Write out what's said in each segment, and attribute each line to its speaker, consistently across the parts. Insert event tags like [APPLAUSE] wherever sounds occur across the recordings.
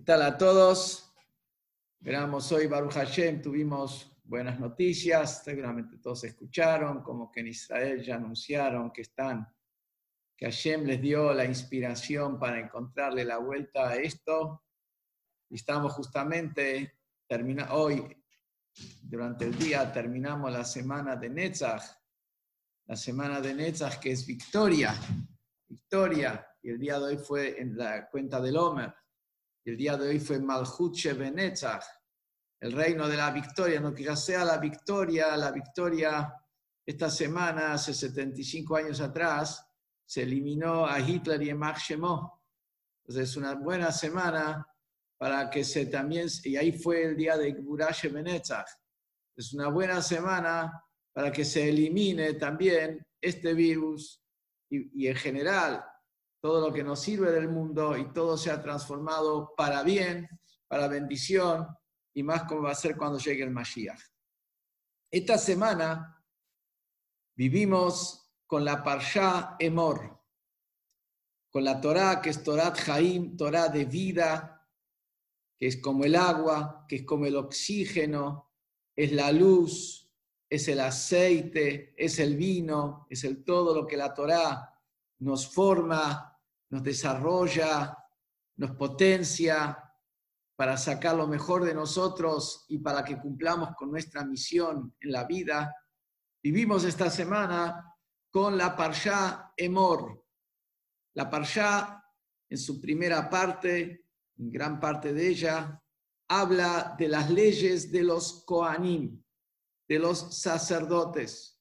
Speaker 1: ¿Qué tal a todos? Veamos hoy Baruch Hashem, tuvimos buenas noticias, seguramente todos escucharon, como que en Israel ya anunciaron que están, que Hashem les dio la inspiración para encontrarle la vuelta a esto. Y estamos justamente, termina, hoy, durante el día, terminamos la semana de Netzach, la semana de Netzach que es victoria, victoria, y el día de hoy fue en la cuenta del El día de hoy fue Malchut Shebenetzach, el reino de la victoria, no que sea la victoria, la victoria esta semana, hace 75 años atrás, se eliminó a Hitler y a Mark Entonces es una buena semana para que se también, y ahí fue el día de Gburashe Benetzach. Es una buena semana para que se elimine también este virus y en general todo lo que nos sirve del mundo y todo se ha transformado para bien, para bendición y más como va a ser cuando llegue el Mashiach. Esta semana vivimos con la Parsha Emor, con la Torah que es Torah Jaim, Torah de vida, que es como el agua, que es como el oxígeno, es la luz, es el aceite, es el vino, es el todo lo que la Torah nos forma, nos desarrolla, nos potencia para sacar lo mejor de nosotros y para que cumplamos con nuestra misión en la vida. Vivimos esta semana con la Parsha Emor. La Parsha, en su primera parte, en gran parte de ella, habla de las leyes de los Koanim, de los sacerdotes.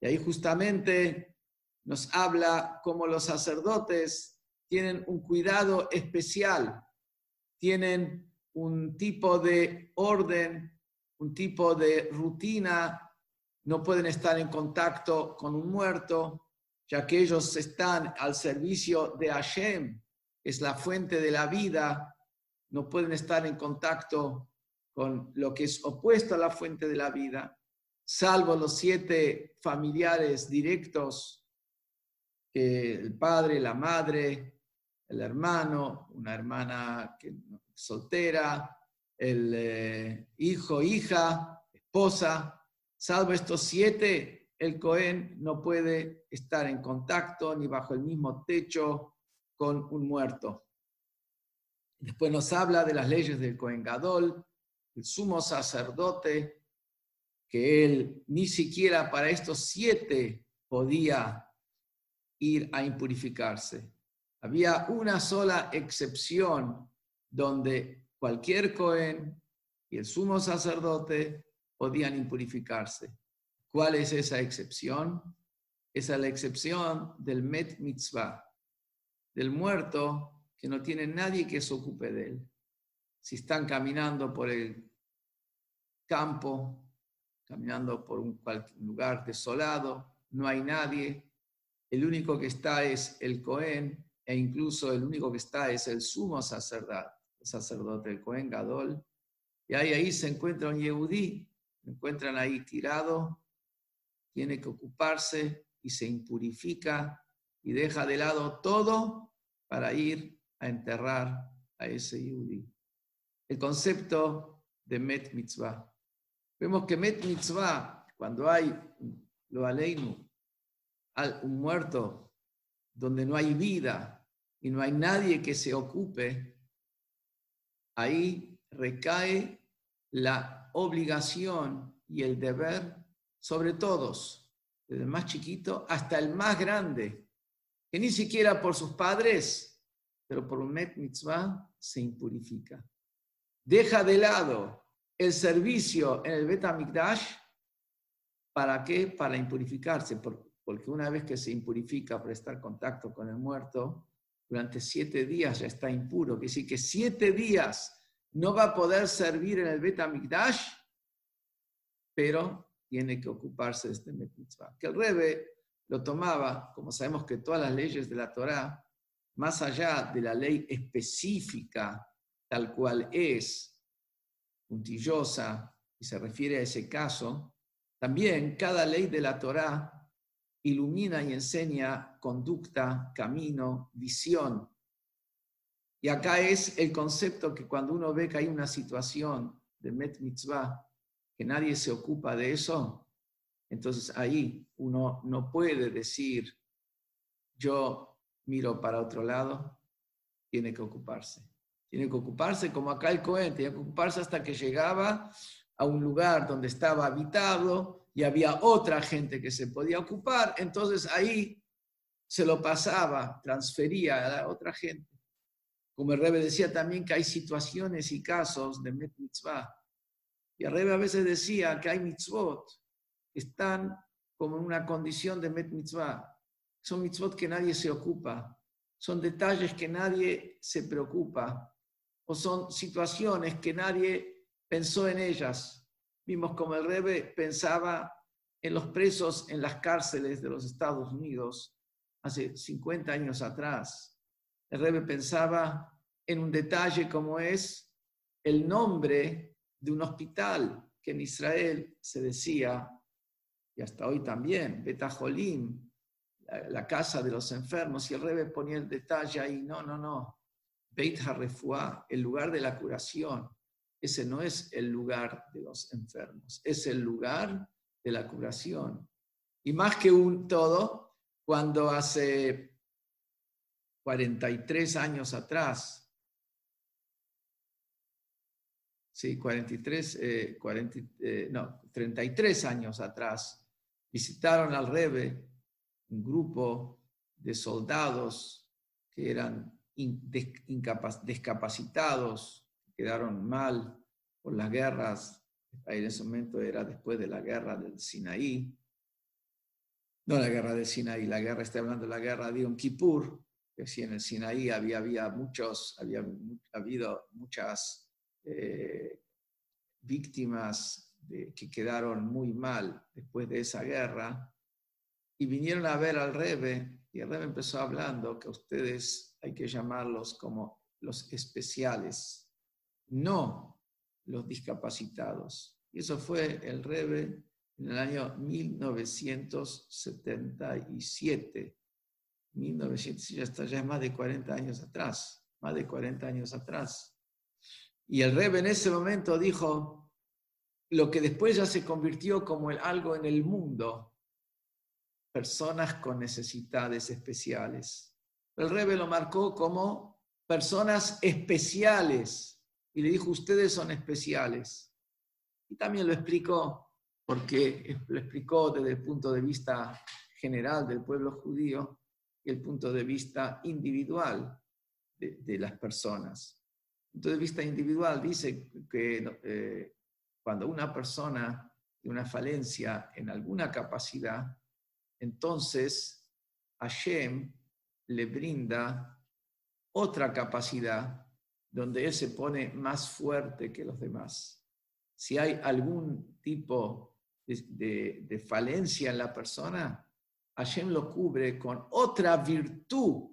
Speaker 1: Y ahí justamente nos habla cómo los sacerdotes tienen un cuidado especial, tienen un tipo de orden, un tipo de rutina, no pueden estar en contacto con un muerto, ya que ellos están al servicio de Hashem, es la fuente de la vida, no pueden estar en contacto con lo que es opuesto a la fuente de la vida, salvo los siete familiares directos, el padre, la madre, el hermano, una hermana que, soltera, el eh, hijo, hija, esposa. Salvo estos siete, el Cohen no puede estar en contacto ni bajo el mismo techo con un muerto. Después nos habla de las leyes del Cohen Gadol, el sumo sacerdote, que él ni siquiera para estos siete podía ir a impurificarse. Había una sola excepción donde cualquier Cohen y el sumo sacerdote podían impurificarse. ¿Cuál es esa excepción? Esa es la excepción del Met Mitzvah, del muerto que no tiene nadie que se ocupe de él. Si están caminando por el campo, caminando por un lugar desolado, no hay nadie, el único que está es el Cohen e incluso el único que está es el sumo sacerdote, el sacerdote, el Cohen Gadol, y ahí, ahí se encuentra un Yehudí, se encuentran ahí tirado, tiene que ocuparse y se impurifica y deja de lado todo para ir a enterrar a ese Yehudí. El concepto de Met Mitzvah. Vemos que Met Mitzvah, cuando hay lo aleinu, un muerto donde no hay vida, y no hay nadie que se ocupe, ahí recae la obligación y el deber sobre todos, desde el más chiquito hasta el más grande, que ni siquiera por sus padres, pero por un met mitzvah se impurifica. Deja de lado el servicio en el Bet ¿para qué? Para impurificarse, porque una vez que se impurifica por estar contacto con el muerto, durante siete días ya está impuro. Quiere decir que siete días no va a poder servir en el Bet pero tiene que ocuparse de este mitzvah. Que el Rebe lo tomaba, como sabemos que todas las leyes de la Torá, más allá de la ley específica, tal cual es, puntillosa, y se refiere a ese caso, también cada ley de la Torá ilumina y enseña conducta, camino, visión. Y acá es el concepto que cuando uno ve que hay una situación de Met Mitzvah, que nadie se ocupa de eso, entonces ahí uno no puede decir, yo miro para otro lado, tiene que ocuparse. Tiene que ocuparse como acá el Cohen, tiene que ocuparse hasta que llegaba a un lugar donde estaba habitado y había otra gente que se podía ocupar, entonces ahí se lo pasaba, transfería a la otra gente. Como el Rebe decía también que hay situaciones y casos de met mitzvah. Y el Rebe a veces decía que hay mitzvot que están como en una condición de met mitzvah. Son mitzvot que nadie se ocupa. Son detalles que nadie se preocupa. O son situaciones que nadie pensó en ellas. Vimos como el Rebe pensaba en los presos en las cárceles de los Estados Unidos hace 50 años atrás. El Rebbe pensaba en un detalle como es el nombre de un hospital que en Israel se decía, y hasta hoy también, Betajolim, la, casa de los enfermos, y el Rebbe ponía el detalle ahí, no, no, no, Beit HaRefuah, el lugar de la curación, ese no es el lugar de los enfermos, es el lugar de la curación. Y más que un todo, cuando hace 43 años atrás, sí, 43, eh, eh, no, 33 años atrás, visitaron al Rebe un grupo de soldados que eran discapacitados, quedaron mal por las guerras, en ese momento era después de la guerra del Sinaí, no la guerra de Sinaí, la guerra, estoy hablando de la guerra de Yom Kippur, que sí, en el Sinaí había, había muchos, había habido muchas eh, víctimas que quedaron muy mal después de esa guerra, y vinieron a ver al Rebe, y el Rebe empezó hablando que ustedes hay que llamarlos como los especiales, no los discapacitados. Y eso fue el Rebe en el año 1977. 1900, ya está ya más de 40 años atrás, más de 40 años atrás. Y el Rebe en ese momento dijo lo que después ya se convirtió como el, algo en el mundo, personas con necesidades especiales. El Rebe lo marcó como personas especiales y le dijo, ustedes son especiales. Y también lo explicó porque lo explicó desde el punto de vista general del pueblo judío y el punto de vista individual de, las personas. El punto de vista individual dice que eh, cuando una persona tiene una falencia en alguna capacidad, entonces Hashem le brinda otra capacidad donde él se pone más fuerte que los demás. Si hay algún tipo de, falencia en la persona, Hashem lo cubre con otra virtud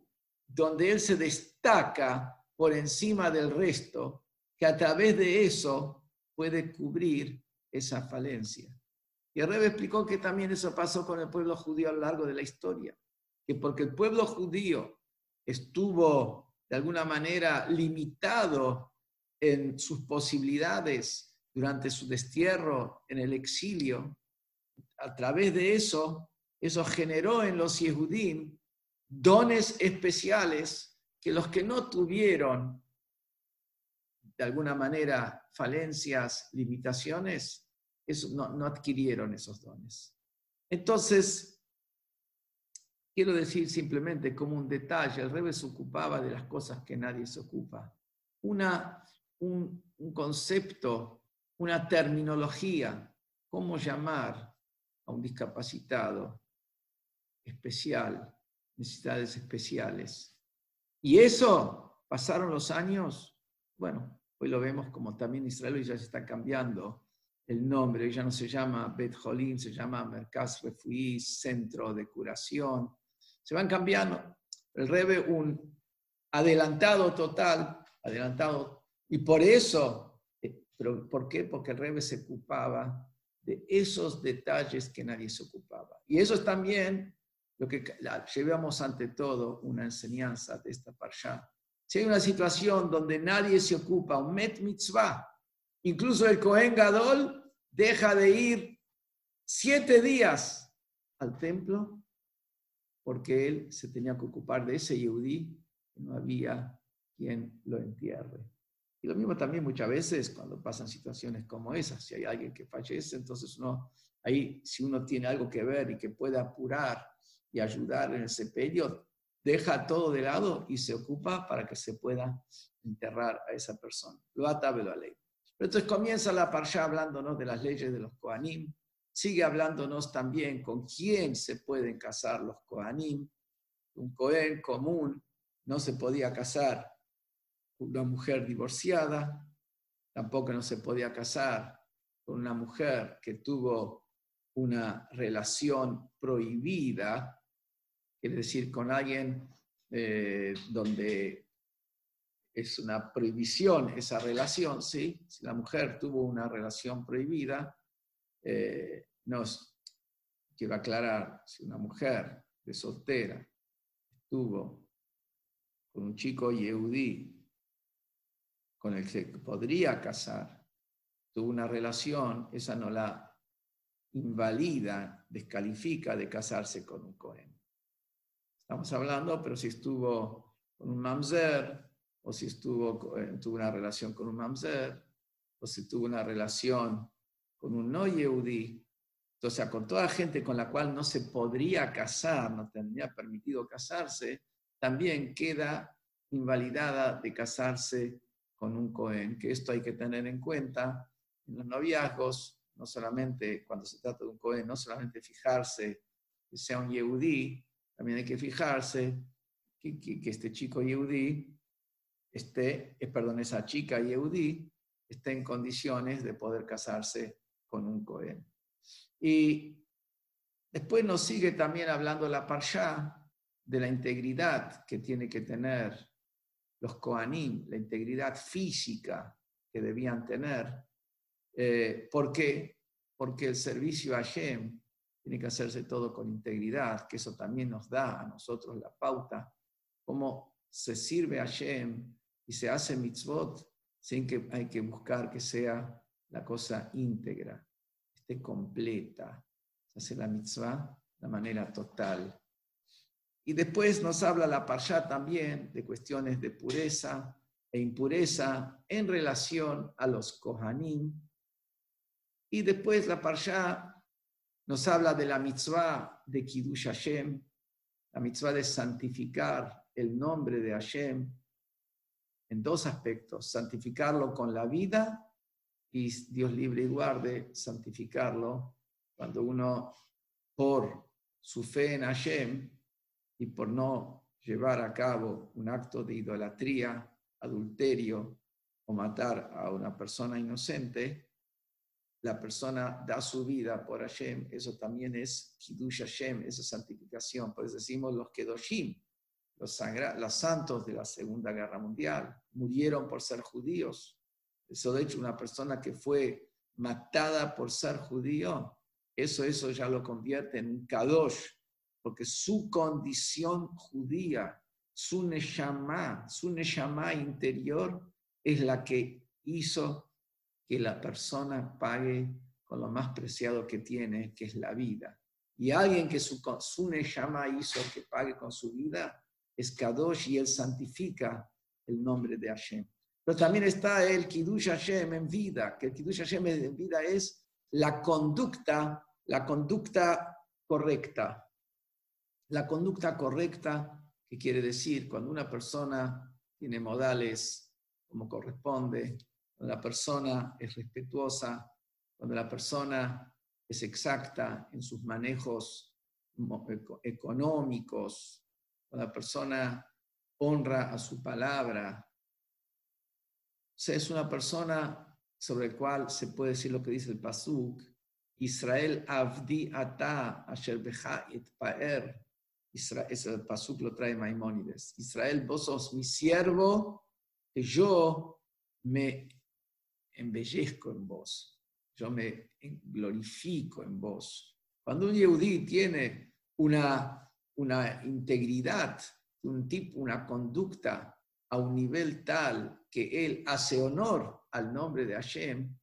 Speaker 1: donde él se destaca por encima del resto, que a través de eso puede cubrir esa falencia. Y el Rebbe explicó que también eso pasó con el pueblo judío a lo largo de la historia, que porque el pueblo judío estuvo de alguna manera limitado en sus posibilidades durante su destierro en el exilio, a través de eso, eso generó en los Yehudim dones especiales que los que no tuvieron de alguna manera falencias, limitaciones, eso, no, no adquirieron esos dones. Entonces, quiero decir simplemente como un detalle, el Rebbe se ocupaba de las cosas que nadie se ocupa. Una, un, un concepto una terminología, cómo llamar a un discapacitado especial, necesidades especiales. Y eso, pasaron los años, bueno, hoy lo vemos como también Israel ya se está cambiando el nombre, ya no se llama Bet Holim, se llama Merkaz Refuí, Centro de Curación. Se van cambiando. El Rebe, un adelantado total, adelantado, y por eso pero ¿por qué? Porque el Rebbe se ocupaba de esos detalles que nadie se ocupaba. Y eso es también lo que llevamos ante todo una enseñanza de esta parsha, Si hay una situación donde nadie se ocupa, un met mitzvah, incluso el Cohen Gadol deja de ir siete días al templo porque él se tenía que ocupar de ese Yehudí, no había quien lo entierre. Y lo mismo también muchas veces cuando pasan situaciones como esas, si hay alguien que fallece, entonces uno, ahí si uno tiene algo que ver y que puede apurar y ayudar en ese periodo, deja todo de lado y se ocupa para que se pueda enterrar a esa persona. Lo atabe la ley. Entonces comienza la parsha hablándonos de las leyes de los Kohanim, sigue hablándonos también con quién se pueden casar los Kohanim. Un Kohen común no se podía casar con una mujer divorciada, tampoco no se podía casar con una mujer que tuvo una relación prohibida, quiere decir con alguien eh, donde es una prohibición esa relación, ¿sí? Si la mujer tuvo una relación prohibida, eh, nos, quiero aclarar, si una mujer de soltera estuvo con un chico yehudí con el que podría casar, tuvo una relación, esa no la invalida, descalifica de casarse con un Cohen. Estamos hablando, pero si estuvo con un mamzer, o si estuvo, eh, tuvo una relación con un mamzer, o si tuvo una relación con un no yehudí, o sea, con toda gente con la cual no se podría casar, no tendría permitido casarse, también queda invalidada de casarse con un Cohen, que esto hay que tener en cuenta en los noviazgos, no solamente cuando se trata de un Cohen, no solamente fijarse que sea un Yehudí, también hay que fijarse que, que, este chico Yehudí esté, eh, perdón, esa chica Yehudí esté en condiciones de poder casarse con un Cohen. Y después nos sigue también hablando la Parsha de la integridad que tiene que tener los Kohanim, la integridad física que debían tener. Eh, ¿Por qué? Porque el servicio a Hashem tiene que hacerse todo con integridad, que eso también nos da a nosotros la pauta, cómo se sirve a Hashem y se hace mitzvot sin que hay que buscar que sea la cosa íntegra completa. Se hace la mitzvah de manera total. Y después nos habla la parsha también de cuestiones de pureza e impureza en relación a los kohanim. Y después la parsha nos habla de la mitzvah de Kiddush Hashem, la mitzvah de santificar el nombre de Hashem en dos aspectos, santificarlo con la vida y Dios libre y guarde santificarlo cuando uno, por su fe en Hashem y por no llevar a cabo un acto de idolatría, adulterio o matar a una persona inocente, la persona da su vida por Hashem, eso también es Kiddush Hashem, esa santificación. Por eso decimos los Kedoshim, los, los santos de la Segunda Guerra Mundial, murieron por ser judíos de hecho, una persona que fue matada por ser judío, eso, eso ya lo convierte en un kadosh, porque su condición judía, su neshama, su neshama interior, es la que hizo que la persona pague con lo más preciado que tiene, que es la vida. Y alguien que su, su neshama hizo que pague con su vida es kadosh y él santifica el nombre de Hashem. Pero también está el Kiddush Hashem en vida, que el Kiddush Hashem en vida es la conducta, la conducta correcta. La conducta correcta, que quiere decir cuando una persona tiene modales como corresponde, cuando la persona es respetuosa, cuando la persona es exacta en sus manejos económicos, cuando la persona honra a su palabra, sea, es una persona sobre la cual se puede decir lo que dice el Pasuk, Israel avdi ata asher et paer. Ese Pasuk lo trae Maimónides. Israel, vos sos mi siervo, que yo me embellezco en vos, yo me glorifico en vos. Cuando un Yehudí tiene una, una integridad, un tipo, una conducta a un nivel tal que él hace honor al nombre de Hashem,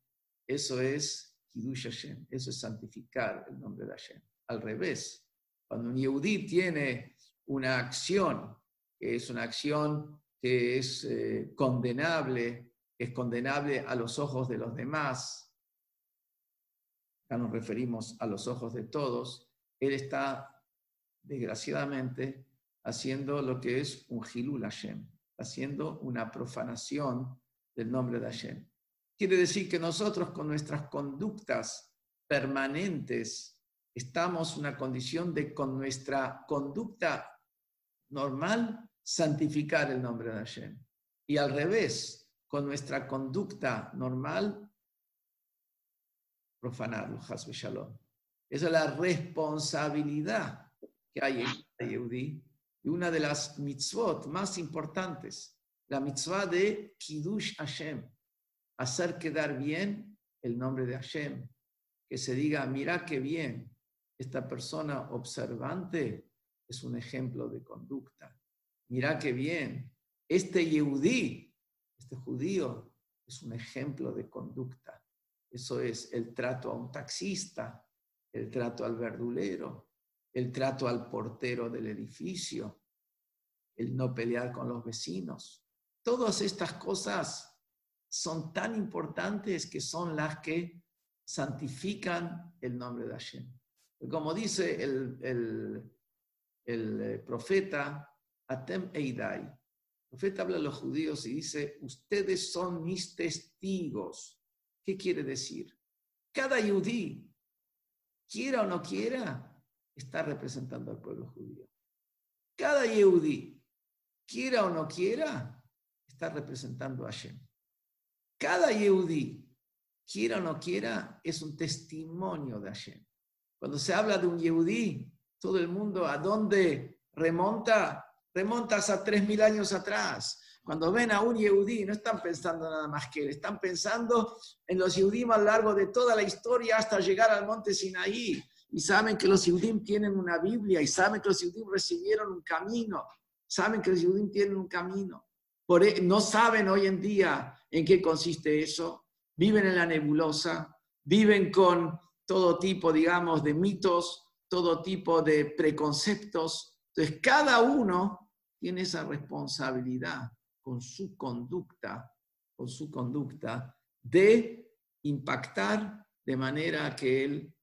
Speaker 1: eso es Kiddush Hashem, eso es santificar el nombre de Hashem. Al revés, cuando un Yehudí tiene una acción, que es una acción que es eh, condenable, es condenable a los ojos de los demás, acá nos referimos a los ojos de todos, él está, desgraciadamente, haciendo lo que es un Hilul Hashem, haciendo una profanación del nombre de Hashem. Quiere decir que nosotros con nuestras conductas permanentes estamos en una condición de con nuestra conducta normal santificar el nombre de Hashem. Y al revés, con nuestra conducta normal profanarlo, Hasbe Shalom. Esa es la responsabilidad que hay en Yehudi y una de las mitzvot más importantes, la mitzvah de Kiddush Hashem, hacer quedar bien el nombre de Hashem, que se diga, mira qué bien, esta persona observante es un ejemplo de conducta. Mira qué bien, este Yehudí, este judío, es un ejemplo de conducta. Eso es el trato a un taxista, el trato al verdulero, el trato al portero del edificio, el no pelear con los vecinos. Todas estas cosas son tan importantes que son las que santifican el nombre de Hashem. Como dice el, el, eh, profeta Atem Eidai, el profeta habla a los judíos y dice, ustedes son mis testigos. ¿Qué quiere decir? Cada judí, quiera o no quiera, está representando al pueblo judío. Cada Yehudí, quiera o no quiera, está representando a Hashem. Cada Yehudí, quiera o no quiera, es un testimonio de Hashem. Cuando se habla de un Yehudí, todo el mundo, ¿a dónde remonta? Remontas a tres mil años atrás. Cuando ven a un Yehudí, no están pensando nada más que él, están pensando en los Yehudim a lo largo de toda la historia hasta llegar al monte Sinaí y saben que los Yehudim tienen una Biblia y saben que los Yehudim recibieron un camino, saben que los Yehudim tienen un camino. Por, e, no saben hoy en día en qué consiste eso, viven en la nebulosa, viven con todo tipo, digamos, de mitos, todo tipo de preconceptos. Entonces, cada uno tiene esa responsabilidad con su conducta, con su conducta, de impactar de manera que él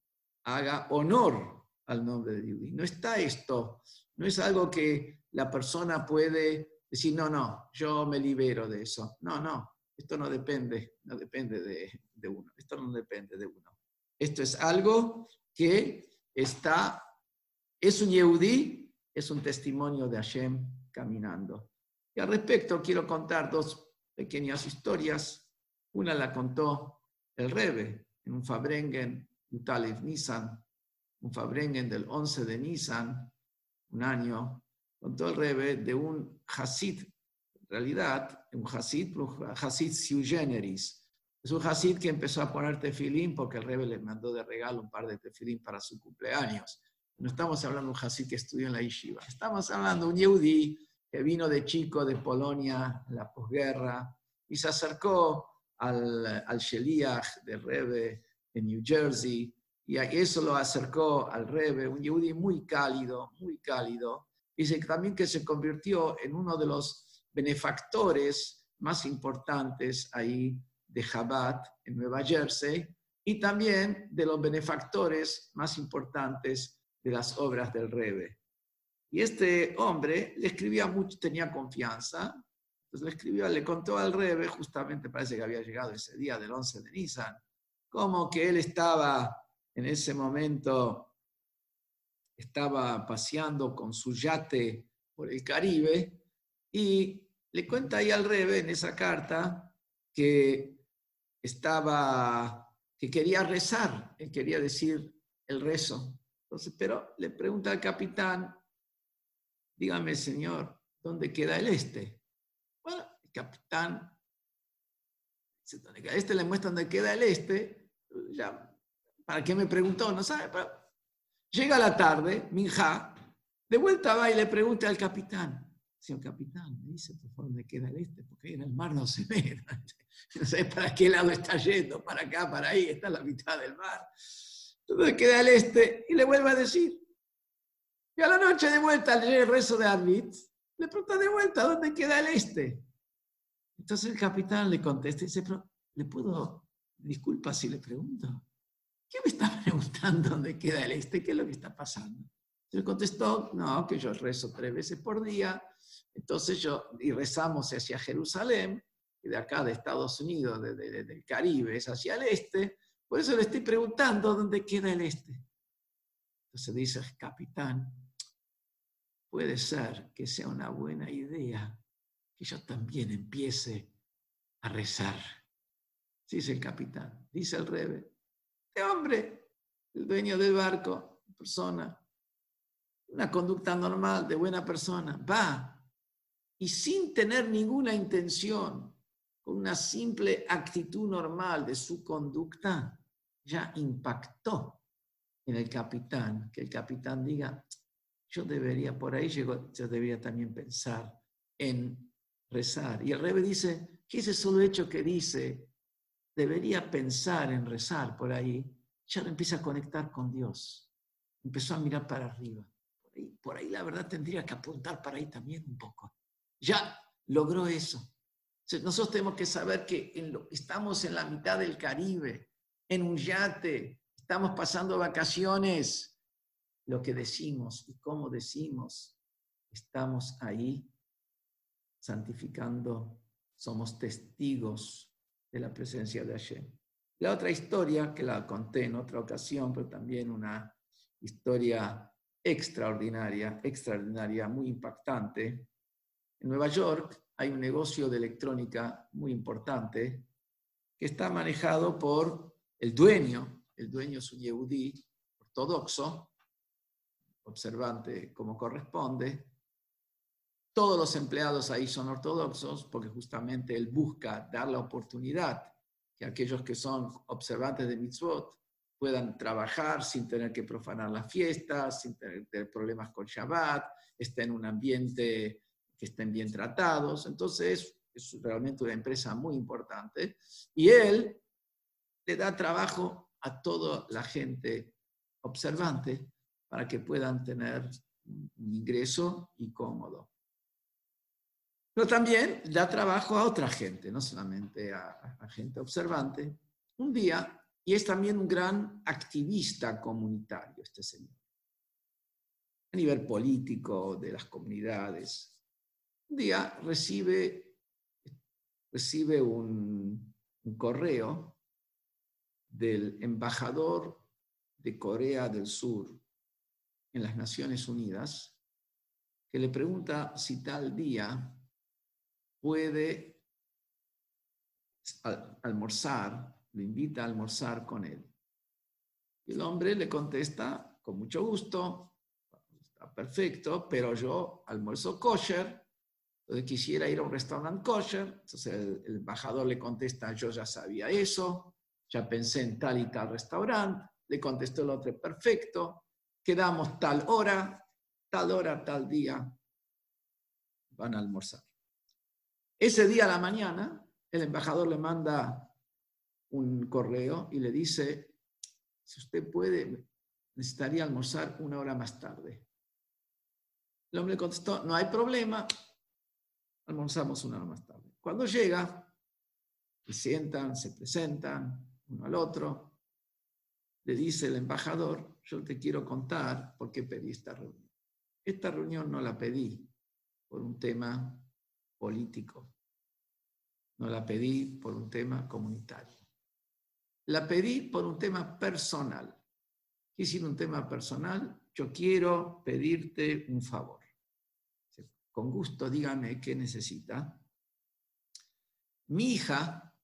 Speaker 1: haga honor al nombre de Dios. No está esto, no es algo que la persona puede decir, no, no, yo me libero de eso. No, no, esto no depende, no depende de, uno, esto no depende de uno. Esto es algo que está, es un Yehudí, es un testimonio de Hashem caminando. Y al respecto quiero contar dos pequeñas historias. Una la contó el Rebe en un Fabrengen Utalev Nisan, un Fabrengen del 11 de Nisan, un año, contó el Rebe de un Hasid, en realidad, un Hasid, un Hasid sui generis. Es un Hasid que empezó a poner tefilín porque el Rebe le mandó de regalo un par de tefilín para su cumpleaños. No estamos hablando de un Hasid que estudió en la Yeshiva, estamos hablando de un Yehudi que vino de chico de Polonia en la posguerra y se acercó al, al Sheliach de Rebe en New Jersey, y eso lo acercó al Rebe, un Yehudi muy cálido, muy cálido. Dice también que se convirtió en uno de los benefactores más importantes ahí de Chabad en Nueva Jersey y también de los benefactores más importantes de las obras del Rebe. Y este hombre le escribía mucho, tenía confianza, entonces le escribió, le contó al Rebe, justamente parece que había llegado ese día del 11 de Nisan, como que él estaba en ese momento, estaba paseando con su yate por el Caribe y le cuenta ahí al Rebe en esa carta que estaba, que quería rezar, él quería decir el rezo. Entonces, pero le pregunta al capitán, dígame señor, ¿dónde queda el este? Bueno, el capitán, este le muestra dónde queda el este, ya, ¿para qué me preguntó? No sabe. Llega la tarde, Minja, de vuelta va y le pregunta al capitán, señor capitán, me dice por favor queda el este, porque ahí en el mar no se ve. [LAUGHS] No sé para qué lado está yendo, para acá, para ahí, está la mitad del mar. ¿Dónde queda el este? Y le vuelve a decir. Y a la noche de vuelta al el rezo de Arvid, le pregunta de vuelta, ¿dónde queda el este? Entonces el capitán le contesta y dice, pero ¿le puedo, disculpa si le pregunto? ¿Qué me está [LAUGHS] preguntando dónde queda el este? ¿Qué es lo que está pasando? Le contestó, no, que yo rezo tres veces por día, entonces yo, y rezamos hacia Jerusalén, y de acá de Estados Unidos, de, del Caribe, es hacia el este, por eso le estoy preguntando dónde queda el este. Entonces dice, capitán, puede ser que sea una buena idea que yo también empiece a rezar. Dice el capitán, dice el rebe, este hombre, el dueño del barco, persona, una conducta normal de buena persona, va y sin tener ninguna intención, con una simple actitud normal de su conducta, ya impactó en el capitán, que el capitán diga, yo debería, por ahí llegó, yo debería también pensar en rezar. Y el rebe dice que ese solo hecho que dice, debería pensar en rezar por ahí, ya lo empieza a conectar con Dios. Empezó a mirar para arriba. Por ahí, por ahí la verdad tendría que apuntar para ahí también un poco. Ya logró eso. Nosotros tenemos que saber que estamos en la mitad del Caribe, en un yate, estamos pasando vacaciones. Lo que decimos y cómo decimos, estamos ahí santificando, somos testigos de la presencia de Hashem. La otra historia, que la conté en otra ocasión, pero también una historia extraordinaria, extraordinaria, muy impactante. En Nueva York hay un negocio de electrónica muy importante que está manejado por el dueño, el dueño es un yehudí ortodoxo, observante como corresponde. Todos los empleados ahí son ortodoxos porque justamente él busca dar la oportunidad que aquellos que son observantes de mitzvot puedan trabajar sin tener que profanar las fiestas, sin tener, problemas con Shabbat, estén en un ambiente que estén bien tratados. Entonces, es realmente una empresa muy importante. Y él le da trabajo a toda la gente observante para que puedan tener un ingreso y cómodo. Pero también da trabajo a otra gente, no solamente a, a gente observante. Un día, y es también un gran activista comunitario este señor, a nivel político, de las comunidades. Un día recibe, recibe un, un correo del embajador de Corea del Sur en las Naciones Unidas, que le pregunta si tal día puede almorzar, lo invita a almorzar con él. Y el hombre le contesta, con mucho gusto, está perfecto, pero yo almuerzo kosher, entonces quisiera ir a un restaurante kosher, entonces el, el embajador le contesta, yo ya sabía eso, ya pensé en tal y tal restaurante, le contestó el otro, perfecto, quedamos tal hora, tal hora, tal día, van a almorzar. Ese día a la mañana, el embajador le manda un correo y le dice, si usted puede, necesitaría almorzar una hora más tarde. El hombre contestó, no hay problema, almorzamos una hora más tarde. Cuando llega, se sientan, se presentan uno al otro, le dice el embajador, yo te quiero contar por qué pedí esta reunión. Esta reunión no la pedí por un tema político. No la pedí por un tema comunitario. La pedí por un tema personal. ¿Qué decir un tema personal? Yo quiero pedirte un favor. Con gusto, dígame qué necesita. Mi hija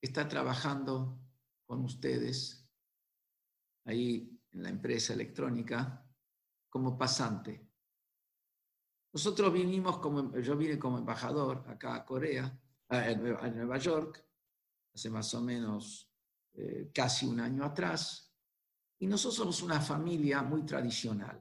Speaker 1: está trabajando con ustedes ahí en la empresa electrónica como pasante. Nosotros vinimos como, yo vine como embajador acá a Corea, a Nueva York, hace más o menos eh, casi un año atrás, y nosotros somos una familia muy tradicional.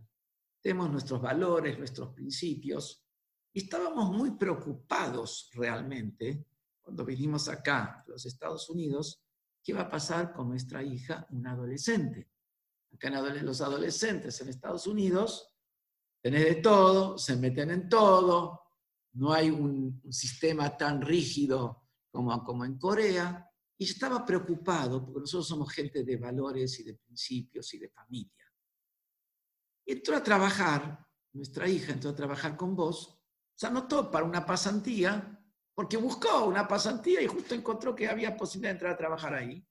Speaker 1: Tenemos nuestros valores, nuestros principios, Y estábamos muy preocupados realmente cuando vinimos acá, a los Estados Unidos, qué va a pasar con nuestra hija, una adolescente. Acá en los adolescentes en Estados Unidos, tenés de todo, se meten en todo, no hay un, sistema tan rígido como, como en Corea. Y estaba preocupado, porque nosotros somos gente de valores y de principios y de familia. Y entró a trabajar, nuestra hija entró a trabajar con vos, se anotó para una pasantía, porque buscó una pasantía y justo encontró que había posibilidad de entrar a trabajar ahí.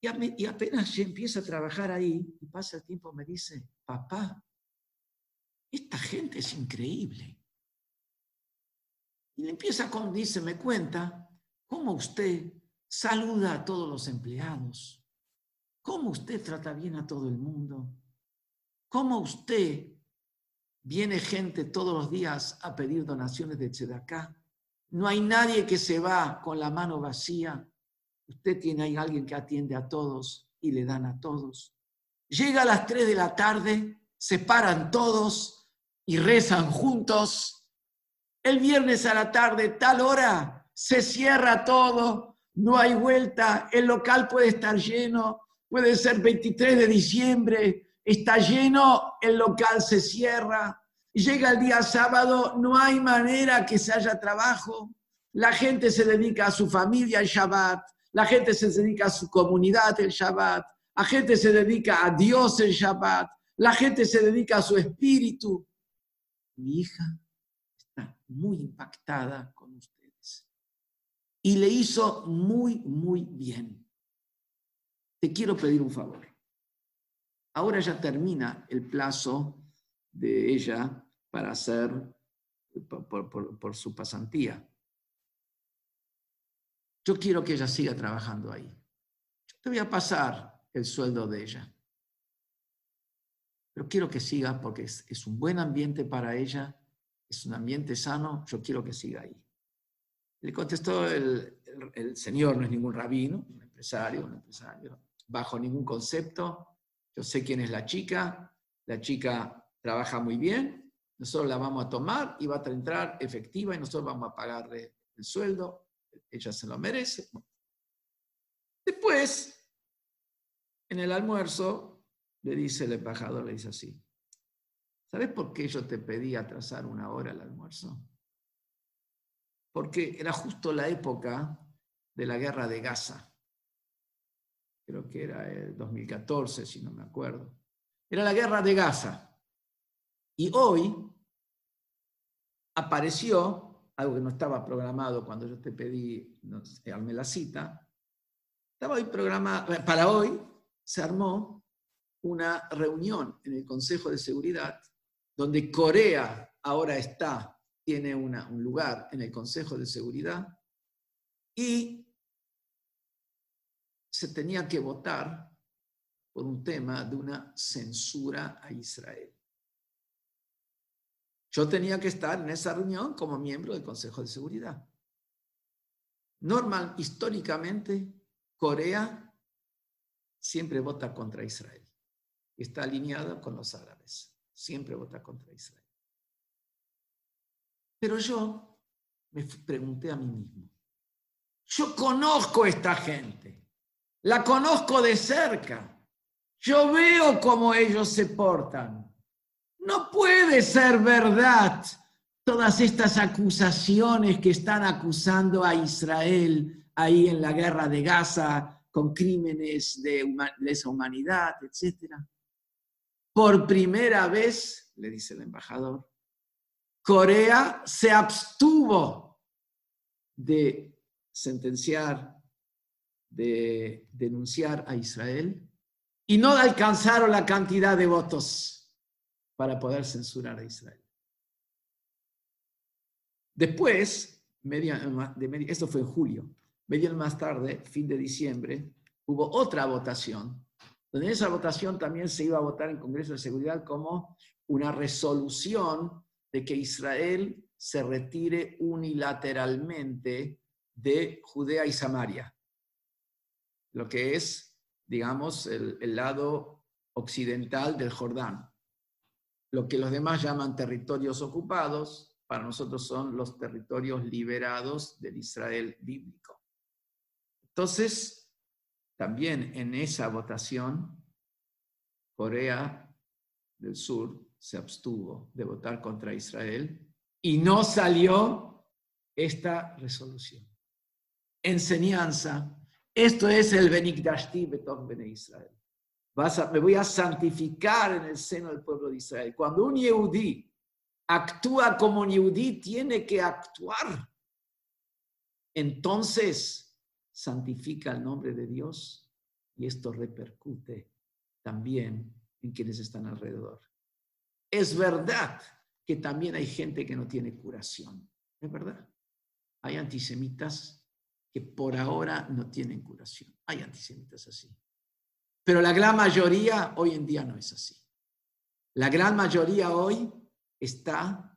Speaker 1: Y, apenas empieza a trabajar ahí y pasa el tiempo, me dice, papá, esta gente es increíble. Y le empieza con, dice, me cuenta cómo usted saluda a todos los empleados, cómo usted trata bien a todo el mundo, cómo usted viene gente todos los días a pedir donaciones de Tzedakah. No hay nadie que se va con la mano vacía. Usted tiene ahí alguien que atiende a todos y le dan a todos. Llega a las 3 de la tarde, se paran todos y rezan juntos. El viernes a la tarde, tal hora, se cierra todo, no hay vuelta, el local puede estar lleno, puede ser 23 de diciembre, está lleno, el local se cierra, llega el día sábado, no hay manera que se haya trabajo, la gente se dedica a su familia el Shabbat, la gente se dedica a su comunidad el Shabbat, la gente se dedica a Dios el Shabbat, la gente se dedica a su espíritu. Mi hija está muy impactada con ustedes y le hizo muy, muy bien. Te quiero pedir un favor. Ahora ya termina el plazo de ella para hacer por, su pasantía. Yo quiero que ella siga trabajando ahí. Yo te voy a pasar el sueldo de ella. Pero quiero que siga porque es, un buen ambiente para ella, es un ambiente sano, yo quiero que siga ahí. Le contestó el, el señor, no es ningún rabino, un empresario, un empresario, bajo ningún concepto, yo sé quién es la chica, la chica trabaja muy bien, nosotros la vamos a tomar y va a entrar efectiva y nosotros vamos a pagarle el sueldo, ella se lo merece. Después, en el almuerzo, le dice el embajador, le dice así, ¿sabes por qué yo te pedí atrasar una hora el almuerzo? Porque era justo la época de la guerra de Gaza creo que era el 2014, si no me acuerdo. Era la guerra de Gaza. Y hoy apareció algo que no estaba programado cuando yo te pedí, no la cita. Estaba hoy programado, para hoy se armó una reunión en el Consejo de Seguridad donde Corea ahora está, tiene un lugar en el Consejo de Seguridad y se tenía que votar por un tema de una censura a Israel. Yo tenía que estar en esa reunión como miembro del Consejo de Seguridad. Normal, históricamente, Corea siempre vota contra Israel. Está alineada con los árabes. Siempre vota contra Israel. Pero yo me pregunté a mí mismo, yo conozco a esta gente la conozco de cerca. Yo veo cómo ellos se portan. No puede ser verdad todas estas acusaciones que están acusando a Israel ahí en la guerra de Gaza con crímenes de lesa humanidad, etc. Por primera vez, le dice el embajador, Corea se abstuvo de sentenciar de denunciar a Israel y no alcanzaron la cantidad de votos para poder censurar a Israel. Después, de esto fue en julio, medio más tarde, fin de diciembre, hubo otra votación, donde en esa votación también se iba a votar en Congreso de Seguridad como una resolución de que Israel se retire unilateralmente de Judea y Samaria lo que es, digamos, el, lado occidental del Jordán. Lo que los demás llaman territorios ocupados, para nosotros son los territorios liberados del Israel bíblico. Entonces, también en esa votación, Corea del Sur se abstuvo de votar contra Israel y no salió esta resolución. Enseñanza, esto es el Benikdashti Betov Bene Israel. me voy a santificar en el seno del pueblo de Israel. Cuando un Yehudí actúa como un Yehudí, tiene que actuar. Entonces, santifica el nombre de Dios y esto repercute también en quienes están alrededor. Es verdad que también hay gente que no tiene curación. Es verdad. Hay antisemitas que por ahora no tienen curación. Hay antisemitas así. Pero la gran mayoría hoy en día no es así. La gran mayoría hoy está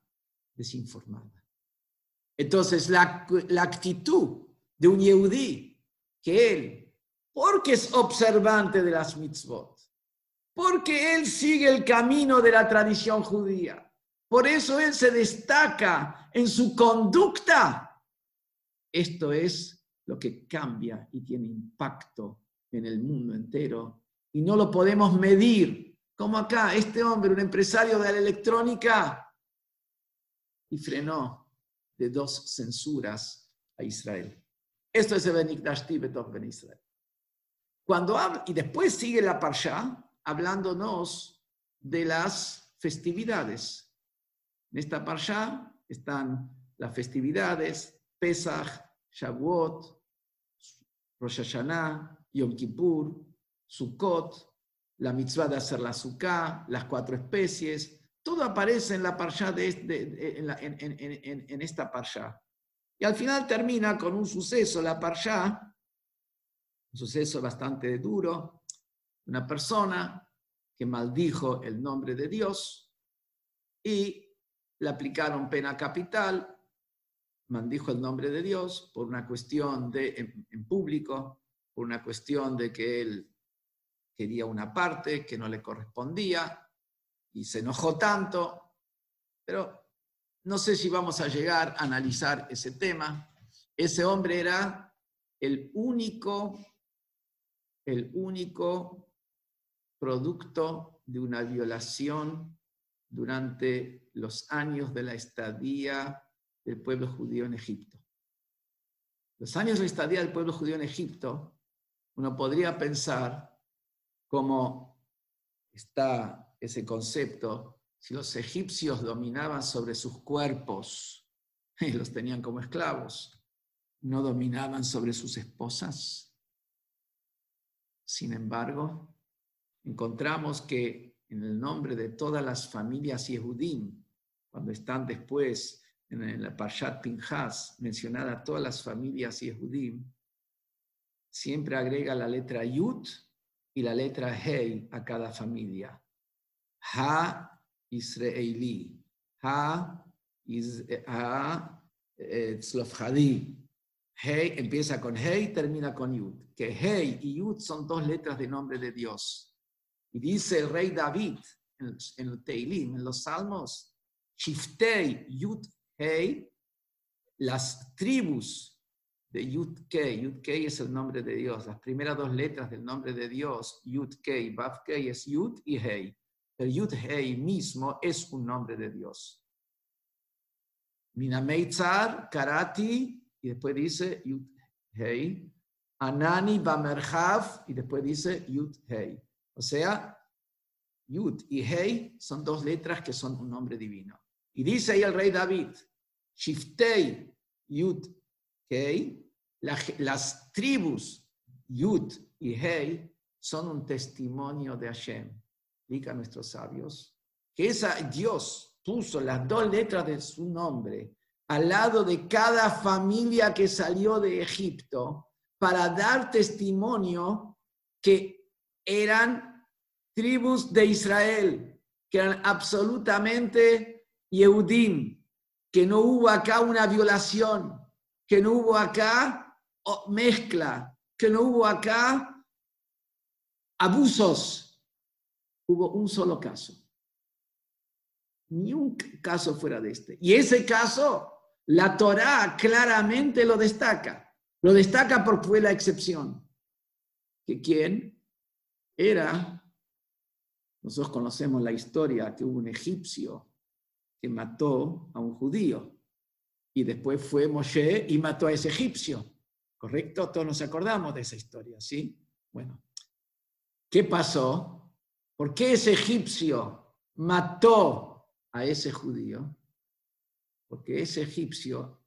Speaker 1: desinformada. Entonces, la, la actitud de un yehudí, que él, porque es observante de las mitzvot, porque él sigue el camino de la tradición judía. Por eso él se destaca en su conducta. Esto es lo que cambia y tiene impacto en el mundo entero. Y no lo podemos medir. Como acá, este hombre, un empresario de la electrónica, y frenó de dos censuras a Israel. Esto es el Benikdashti Betov Ben Israel. Cuando habla, y después sigue la Parsha, hablándonos de las festividades. En esta parsha están las festividades, Pesach, Shavuot, Rosh Hashanah, Yom Kippur, Sukkot, la mitzvah de hacer la sukkah, las cuatro especies, todo aparece en la parsha de, este, en, esta parsha. Y al final termina con un suceso, la parsha, un suceso bastante duro, una persona que maldijo el nombre de Dios y le aplicaron pena capital, maldijo el nombre de Dios por una cuestión de, en, público, por una cuestión de que él quería una parte que no le correspondía y se enojó tanto, pero no sé si vamos a llegar a analizar ese tema. Ese hombre era el único, el único producto de una violación durante los años de la estadía del pueblo judío en Egipto. Los años de la estadía del pueblo judío en Egipto, uno podría pensar cómo está ese concepto, si los egipcios dominaban sobre sus cuerpos [LAUGHS] y los tenían como esclavos, no dominaban sobre sus esposas. Sin embargo, encontramos que en el nombre de todas las familias Yehudim, cuando están después en la Parshat Pinhas mencionada todas las familias Yehudim, siempre agrega la letra Yud y la letra Hei a cada familia. Ha Ha, is, ha eh, Hei empieza con Hei, termina con Yud. Que Hei y Yud son dos letras de nombre de Dios. Y dice el rey David en, el Teilim, en los Salmos, Shiftei Yud Hei, las tribus de Yud Kei, Yud Kei es el nombre de Dios, las primeras dos letras del nombre de Dios, Yud Kei, Vav Kei es Yud y Hei. El Yud Hei mismo es un nombre de Dios. Minameitzar, Karati, y después dice Yud Hei. Anani Bamerhav, y después dice Yud Hei. O sea, Yud y Hei son dos letras que son un nombre divino. Y dice ahí el rey David, Shiftei Yud Hei, las tribus Yud y Hei son un testimonio de Hashem. Diga nuestros sabios que esa Dios puso las dos letras de su nombre al lado de cada familia que salió de Egipto para dar testimonio que eran tribus de Israel, que eran absolutamente Yehudim, que no hubo acá una violación, que no hubo acá mezcla, que no hubo acá abusos. Hubo un solo caso. ni un caso fuera de este. Y ese caso, la Torá claramente lo destaca. Lo destaca porque fue la excepción. ¿Que quién? Era, nosotros conocemos la historia que hubo un egipcio que mató a un judío. Y después fue Moshe y mató a ese egipcio. ¿Correcto? Todos nos acordamos de esa historia, ¿sí? Bueno, ¿qué pasó? ¿Por qué ese egipcio mató a ese judío? Porque ese egipcio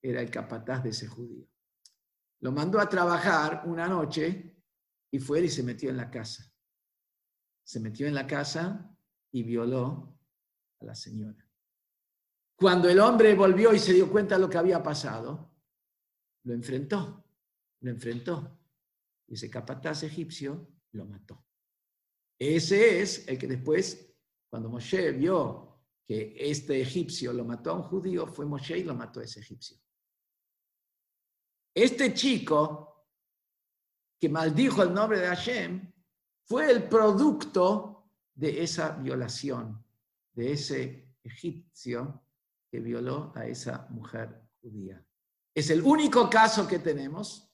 Speaker 1: era el capataz de ese judío. Lo mandó a trabajar una noche y fue y se metió en la casa. Se metió en la casa y violó a la señora. Cuando el hombre volvió y se dio cuenta de lo que había pasado, lo enfrentó, lo enfrentó. Y ese capataz egipcio lo mató. Ese es el que después, cuando Moshe vio que este egipcio lo mató a un judío, fue Moshe y lo mató a ese egipcio. Este chico que maldijo el nombre de Hashem fue el producto de esa violación, de ese egipcio que violó a esa mujer judía. Es el único caso que tenemos,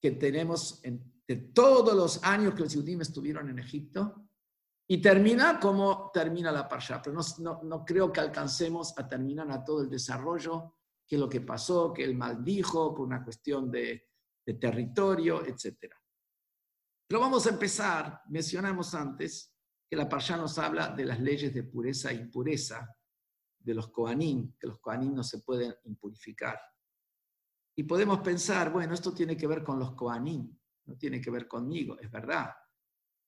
Speaker 1: que tenemos en, de todos los años que los judíos estuvieron en Egipto, y termina como termina la parsha, pero no, no, creo que alcancemos a terminar a todo el desarrollo, qué es lo que pasó, que él maldijo por una cuestión de, de territorio, etc. Pero vamos a empezar, mencionamos antes que la parsha nos habla de las leyes de pureza e impureza, de los Koanim, que los Koanim no se pueden impurificar. Y podemos pensar, bueno, esto tiene que ver con los Koanim, no tiene que ver conmigo, es verdad.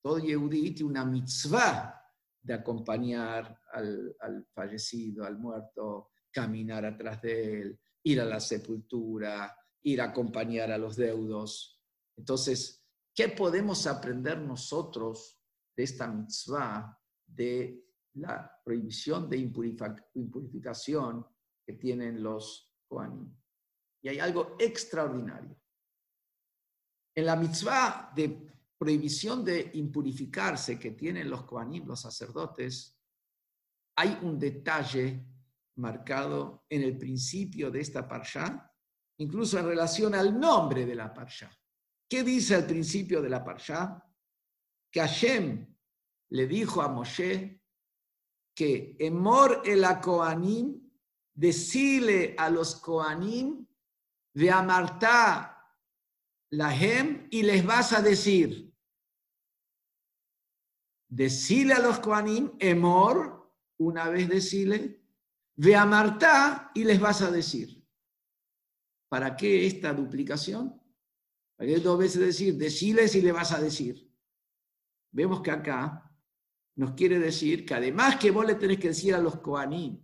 Speaker 1: Todo Yehudi tiene una mitzvah de acompañar al, al, fallecido, al muerto, caminar atrás de él, ir a la sepultura, ir a acompañar a los deudos. Entonces, ¿qué podemos aprender nosotros de esta mitzvah de la prohibición de impurificación que tienen los Kohanim. Y hay algo extraordinario. En la mitzvah de prohibición de impurificarse que tienen los Kohanim, los sacerdotes, hay un detalle marcado en el principio de esta parsha, incluso en relación al nombre de la parsha. ¿Qué dice al principio de la parsha? Que Hashem le dijo a Moshe, que Emor el Koanim, decile a los Koanim, de amartá la hem y les vas a decir, decile a los Koanim, Emor, una vez decile, de amartá y les vas a decir. ¿Para qué esta duplicación? Para que dos veces decir, deciles y le vas a decir. Vemos que acá nos quiere decir que además que vos le tenés que decir a los Koanim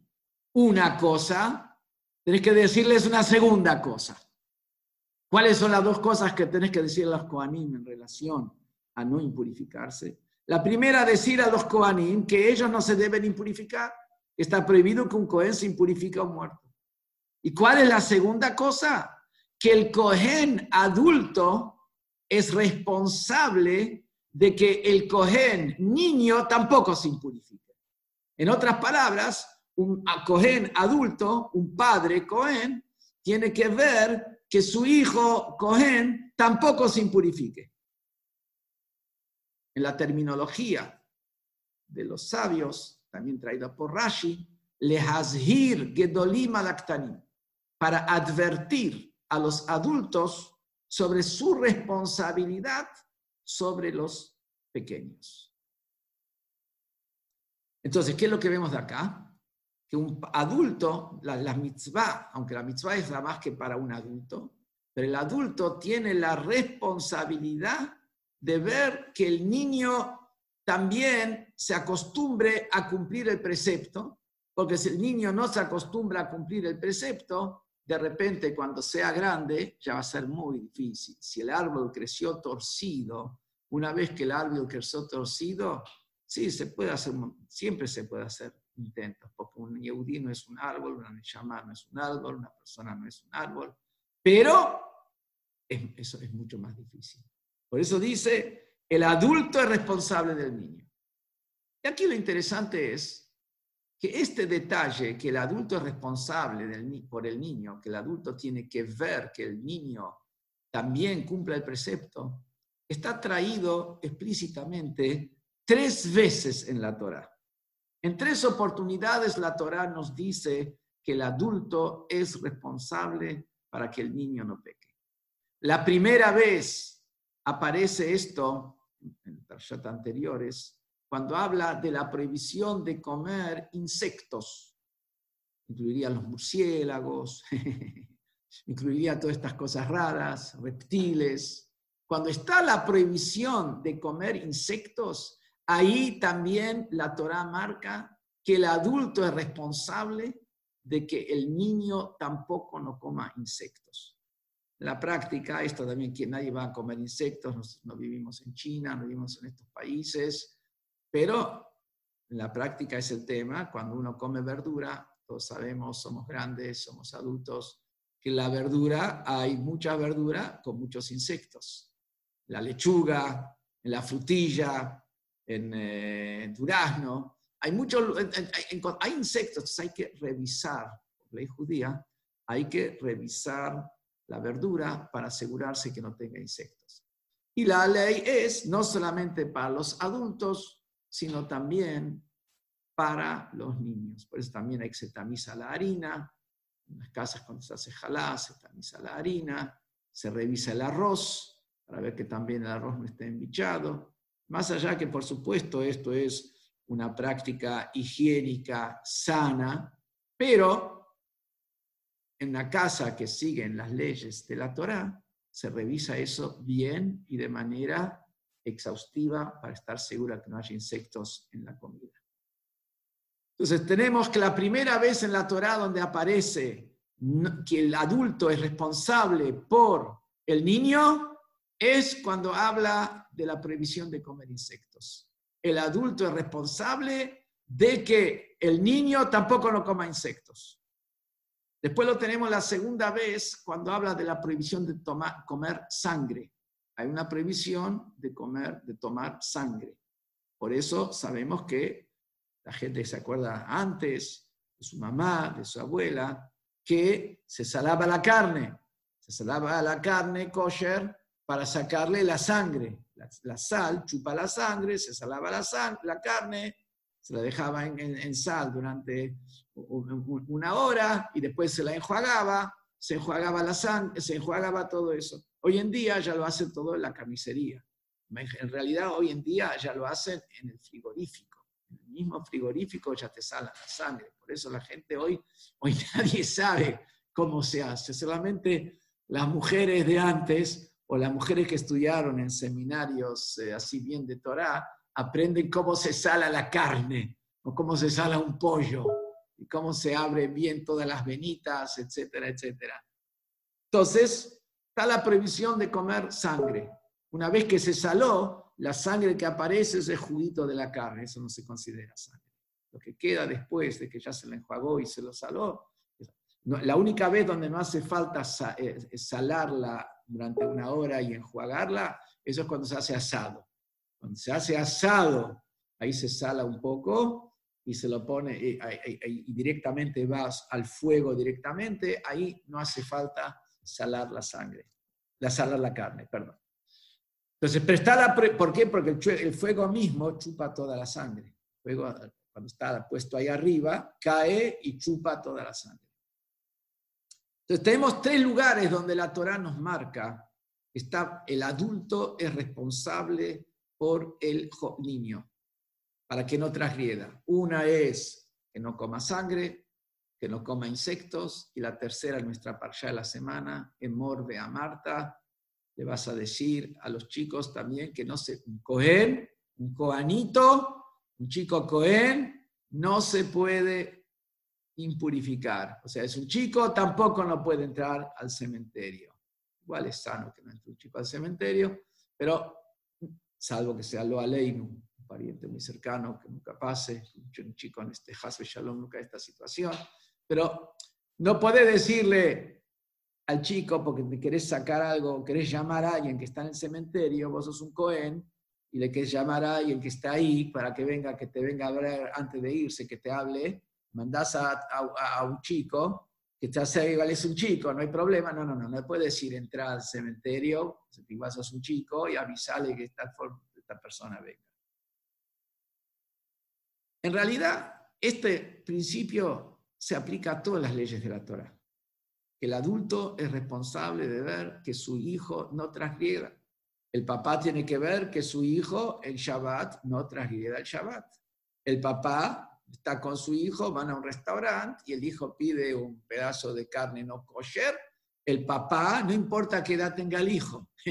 Speaker 1: una cosa, tenés que decirles una segunda cosa. ¿Cuáles son las dos cosas que tenés que decir a los Koanim en relación a no impurificarse? La primera, decir a los Koanim que ellos no se deben impurificar, está prohibido que un Cohen se impurifique a un muerto. ¿Y cuál es la segunda cosa? Que el Cohen adulto es responsable de que el Cohen niño tampoco se impurifique. En otras palabras, un Cohen adulto, un padre Cohen, tiene que ver que su hijo Cohen tampoco se impurifique. En la terminología de los sabios, también traída por Rashi, lehazhir gedolim alaktanim, para advertir a los adultos sobre su responsabilidad sobre los pequeños. Entonces, ¿qué es lo que vemos de acá? Que un adulto, la, mitzvah, aunque la mitzvah es la más que para un adulto, pero el adulto tiene la responsabilidad de ver que el niño también se acostumbre a cumplir el precepto, porque si el niño no se acostumbra a cumplir el precepto, de repente cuando sea grande ya va a ser muy difícil. Si el árbol creció torcido, una vez que el árbol creció torcido, sí, se puede hacer, siempre se puede hacer intentos, porque un yehudí no es un árbol, una neshama no es un árbol, una persona no es un árbol, pero eso es mucho más difícil. Por eso dice, el adulto es responsable del niño. Y aquí lo interesante es que este detalle, que el adulto es responsable por el niño, que el adulto tiene que ver que el niño también cumpla el precepto, está traído explícitamente tres veces en la Torah. En tres oportunidades la Torah nos dice que el adulto es responsable para que el niño no peque. La primera vez aparece esto en Parshat anteriores, cuando habla de la prohibición de comer insectos. Incluiría los murciélagos, [LAUGHS] incluiría todas estas cosas raras, reptiles. Cuando está la prohibición de comer insectos, ahí también la Torah marca que el adulto es responsable de que el niño tampoco no coma insectos. En la práctica, esto también que nadie va a comer insectos, no, vivimos en China, no vivimos en estos países, pero en la práctica es el tema, cuando uno come verdura, todos sabemos, somos grandes, somos adultos, que la verdura, hay mucha verdura con muchos insectos. La lechuga, la frutilla, en eh, durazno, hay muchos, hay insectos, hay que revisar, ley judía, hay que revisar la verdura para asegurarse que no tenga insectos. Y la ley es no solamente para los adultos, sino también para los niños. Por eso también hay que se tamiza la harina. En las casas cuando se hace jalá, se tamiza la harina, se revisa el arroz para ver que también el arroz no esté embichado. Más allá que, por supuesto, esto es una práctica higiénica sana, pero en una casa que siguen las leyes de la Torá, se revisa eso bien y de manera exhaustiva para estar segura que no haya insectos en la comida. Entonces tenemos que la primera vez en la Torá donde aparece que el adulto es responsable por el niño es cuando habla de la prohibición de comer insectos. El adulto es responsable de que el niño tampoco no coma insectos. Después lo tenemos la segunda vez cuando habla de la prohibición de tomar, comer sangre. Hay una prohibición de comer, de tomar sangre. Por eso sabemos que la gente se acuerda antes de su mamá, de su abuela, que se salaba la carne. Se salaba la carne kosher para sacarle la sangre. La, sal chupa la sangre, se salaba la, la carne, se la dejaba en, sal durante una hora y después se la enjuagaba, se enjuagaba la sangre, se enjuagaba todo eso. Hoy en día ya lo hacen todo en la carnicería. En realidad hoy en día ya lo hacen en el frigorífico. En el mismo frigorífico ya te sale la sangre. Por eso la gente hoy, hoy [LAUGHS] nadie sabe cómo se hace. Solamente las mujeres de antes o las mujeres que estudiaron en seminarios eh, así bien de Torah, aprenden cómo se sala la carne o cómo se sala un pollo y cómo se abre bien todas las venitas, etcétera, etcétera. Entonces, está la prohibición de comer sangre. Una vez que se saló, la sangre que aparece es el juguito de la carne, eso no se considera sangre. Lo que queda después de que ya se la enjuagó y se lo saló, la única vez donde no hace falta eh, salarla durante una hora y enjuagarla, eso es cuando se hace asado. Cuando se hace asado, ahí se sala un poco y se lo pone y, directamente vas al fuego directamente, ahí no hace falta salar la sangre, la salar la carne, perdón. Entonces, pero la, ¿por qué? Porque el, fuego mismo chupa toda la sangre. El fuego, cuando está puesto ahí arriba, cae y chupa toda la sangre. Tenemos tres lugares donde la Torah nos marca, está, el adulto es responsable por el niño, para que no transgreda. Una es que no coma sangre, que no coma insectos, y la tercera, nuestra parcha de la semana, en Morbe a Marta, le vas a decir a los chicos también que no se, un cohen, un coanito, un chico cohen, no se puede impurificar. O sea, es un chico, tampoco no puede entrar al cementerio. Igual es sano que no entre un chico al cementerio, pero salvo que sea lo aleinu, un pariente muy cercano que nunca pase, un chico en este Hasbe Shalom nunca esta situación, pero no puede decirle al chico porque te querés sacar algo, querés llamar a alguien que está en el cementerio, vos sos un Cohen, y le querés llamar a alguien que está ahí para que venga, que te venga a ver antes de irse, que te hable, mandás a, un chico que te hace igual es un chico, no hay problema, no, no, no, no puedes ir, entrar al cementerio, vas a un chico y avisarle que esta, esta persona venga. En realidad, este principio se aplica a todas las leyes de la Torah. El adulto es responsable de ver que su hijo no transgreda. El papá tiene que ver que su hijo en Shabbat no transgreda el Shabbat. El papá está con su hijo, van a un restaurante y el hijo pide un pedazo de carne no kosher. El papá, no importa qué edad tenga el hijo, [LAUGHS]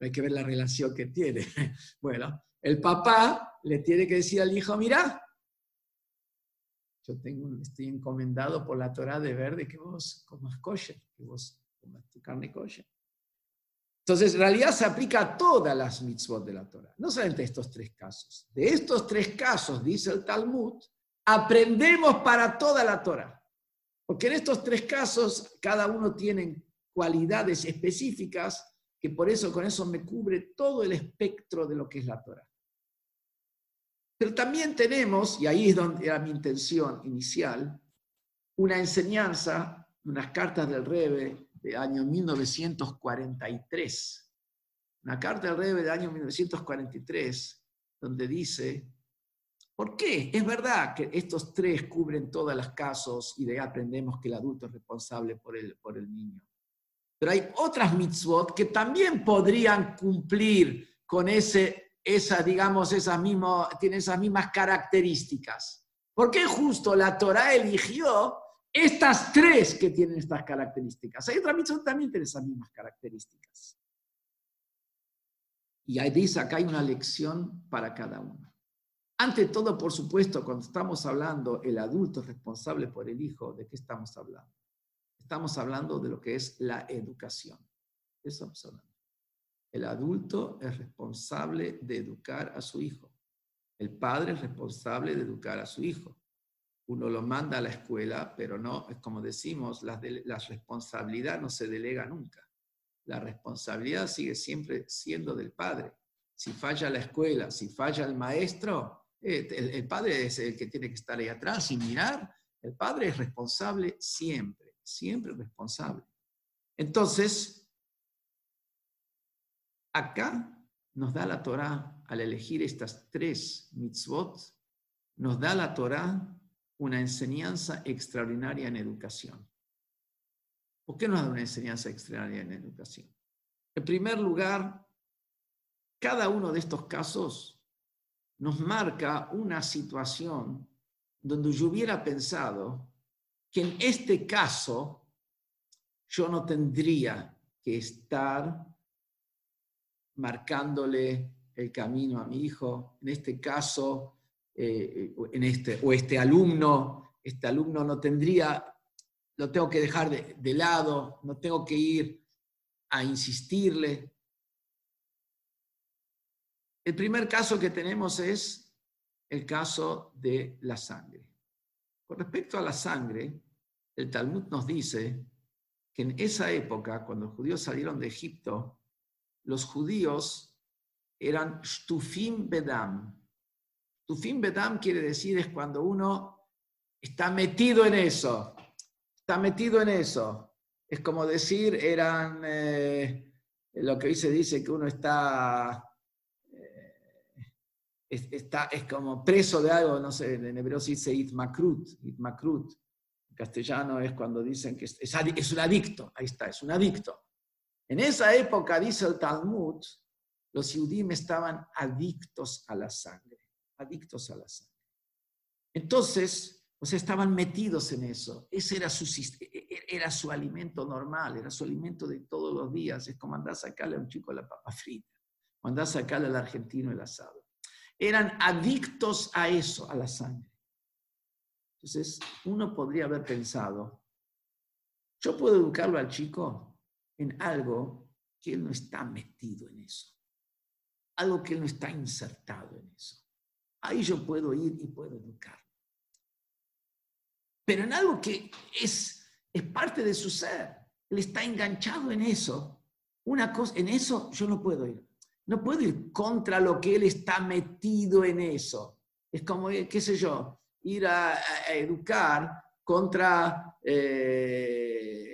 Speaker 1: hay que ver la relación que tiene. [LAUGHS] Bueno, el papá le tiene que decir al hijo, mira, yo tengo, estoy encomendado por la Torah de ver de que vos comas kosher, que vos comas tu carne kosher. Entonces, en realidad se aplica a todas las mitzvot de la Torah, no solamente estos tres casos. De estos tres casos, dice el Talmud, aprendemos para toda la Torah. Porque en estos tres casos, cada uno tiene cualidades específicas que por eso, con eso me cubre todo el espectro de lo que es la Torah. Pero también tenemos, y ahí es donde era mi intención inicial, una enseñanza, unas cartas del Rebe de año 1943. Una carta del Rebe de año 1943, donde dice, ¿por qué? Es verdad que estos tres cubren todos los casos y de ahí aprendemos que el adulto es responsable por el, por el niño. Pero hay otras mitzvot que también podrían cumplir con ese esa, digamos, esa mismo, tiene esas mismas características. ¿Por qué justo la Torah eligió estas tres que tienen estas características? Hay otra mitzvah que también tiene esas mismas características. Y ahí dice, acá hay una lección para cada uno. Ante todo, por supuesto, cuando estamos hablando el adulto responsable por el hijo, ¿de qué estamos hablando? Estamos hablando de lo que es la educación. Eso estamos hablando. El adulto es responsable de educar a su hijo. El padre es responsable de educar a su hijo. Uno lo manda a la escuela, pero no, es como decimos, la, responsabilidad no se delega nunca. La responsabilidad sigue siempre siendo del padre. Si falla la escuela, si falla el maestro, eh, el, padre es el que tiene que estar ahí atrás y mirar. El padre es responsable siempre, siempre responsable. Entonces, Acá nos da la Torá, al elegir estas tres mitzvot, nos da la Torá una enseñanza extraordinaria en educación. ¿Por qué nos da una enseñanza extraordinaria en educación? En primer lugar, cada uno de estos casos nos marca una situación donde yo hubiera pensado que en este caso yo no tendría que estar marcándole el camino a mi hijo. En este caso, eh, en este, o este alumno, este alumno no tendría, lo tengo que dejar de, de lado, no tengo que ir a insistirle. El primer caso que tenemos es el caso de la sangre. Con respecto a la sangre, el Talmud nos dice que en esa época, cuando los judíos salieron de Egipto, los judíos eran Shtufim Bedam. Shtufim Bedam quiere decir es cuando uno está metido en eso, está metido en eso. Es como decir, eran, eh, lo que hoy se dice que uno está, eh, está, es como preso de algo, no sé, en hebreo se dice itmakrut, itmakrut. En castellano es cuando dicen que es, es un adicto, ahí está, es un adicto. En esa época, dice el Talmud, los judíos estaban adictos a la sangre, adictos a la sangre. Entonces, o sea, estaban metidos en eso. Ese era su, e, e, era su alimento normal, era su alimento de todos los días. Es como andar a sacarle a un chico la papa frita, o andar a sacarle al argentino el asado. Eran adictos a eso, a la sangre. Entonces, uno podría haber pensado, ¿yo puedo educarlo al chico? en algo que él no está metido en eso, algo que él no está insertado en eso. Ahí yo puedo ir y puedo educar. Pero en algo que es, es parte de su ser, él está enganchado en eso, una cosa, en eso yo no puedo ir. No puedo ir contra lo que él está metido en eso. Es como, qué sé yo, ir a, educar contra eh,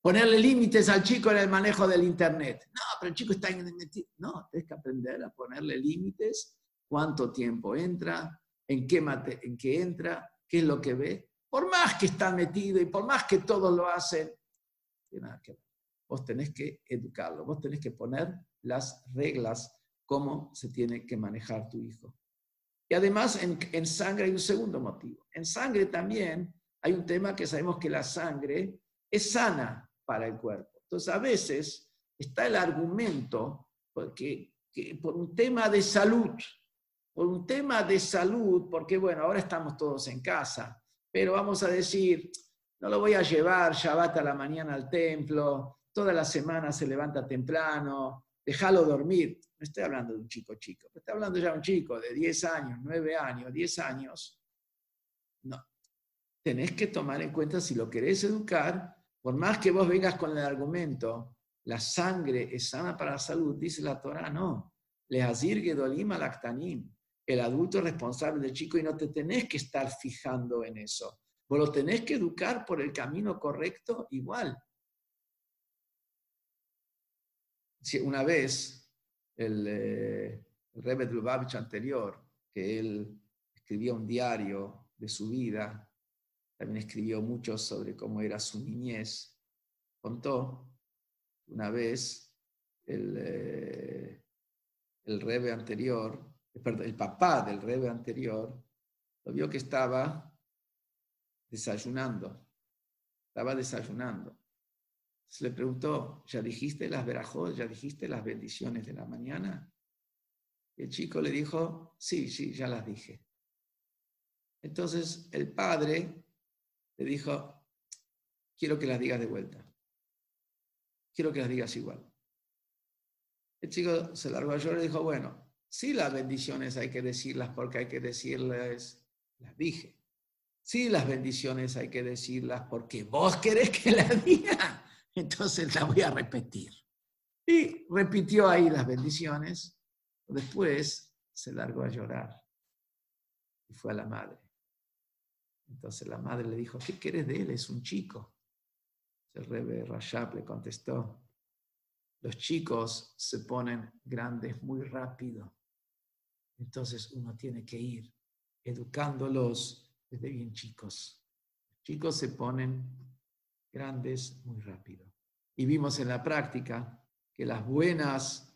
Speaker 1: ponerle límites al chico en el manejo del Internet. No, pero el chico está el... No, tienes que aprender a ponerle límites, cuánto tiempo entra, en qué, en qué entra, qué es lo que ve. Por más que está metido y por más que todos lo hacen, tiene nada que ver. Vos tenés que educarlo, vos tenés que poner las reglas, cómo se tiene que manejar tu hijo. Y además en, en sangre hay un segundo motivo. En sangre también hay un tema que sabemos que la sangre es sana para el cuerpo. Entonces a veces está el argumento porque, que por un tema de salud, por un tema de salud, porque bueno, ahora estamos todos en casa, pero vamos a decir, no lo voy a llevar Shabbat a la mañana al templo, toda la semana se levanta temprano, déjalo dormir. No estoy hablando de un chico chico, estoy hablando ya de un chico de 10 años, 9 años, 10 años. No. Tenés que tomar en cuenta si lo querés educar, por más que vos vengas con el argumento, la sangre es sana para la salud, dice la Torah, no. Le hazir gedolima lactanim. El adulto es responsable del chico y no te tenés que estar fijando en eso. Vos lo tenés que educar por el camino correcto igual. una vez el, eh, el Rebbe anterior, que él escribía un diario de su vida, también escribió mucho sobre cómo era su niñez, contó una vez el, eh, anterior, perdón, el papá del Rebe anterior, lo vio que estaba desayunando, estaba desayunando. Se le preguntó, ¿ya dijiste las verajos, ya dijiste las bendiciones de la mañana? El chico le dijo, sí, sí, ya las dije. Entonces el padre le dijo, quiero que las digas de vuelta. Quiero que las digas igual. El chico se largó a llorar y dijo, bueno, sí las bendiciones hay que decirlas porque hay que decirlas, las dije. Sí las bendiciones hay que decirlas porque vos querés que [LAUGHS] las diga entonces la voy a repetir. Y repitió ahí las bendiciones. Después se largó a llorar y fue a la madre. Entonces la madre le dijo, ¿qué quieres de él? Es un chico. El rebe Rashab le contestó, los chicos se ponen grandes muy rápido. Entonces uno tiene que ir educándolos desde bien chicos. Los chicos se ponen grandes muy rápido. Y vimos en la práctica que las buenas,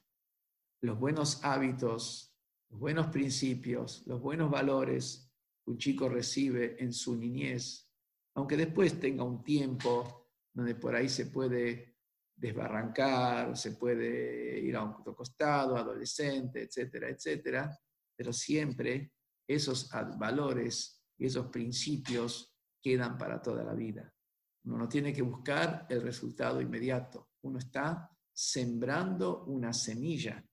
Speaker 1: los buenos hábitos, los buenos principios, los buenos valores que un chico recibe en su niñez, aunque después tenga un tiempo donde por ahí se puede desbarrancar, se puede ir a un costado, adolescente, etcétera, etcétera, pero siempre esos valores y esos principios quedan para toda la vida. Uno no tiene que buscar el resultado inmediato. Uno está sembrando una semilla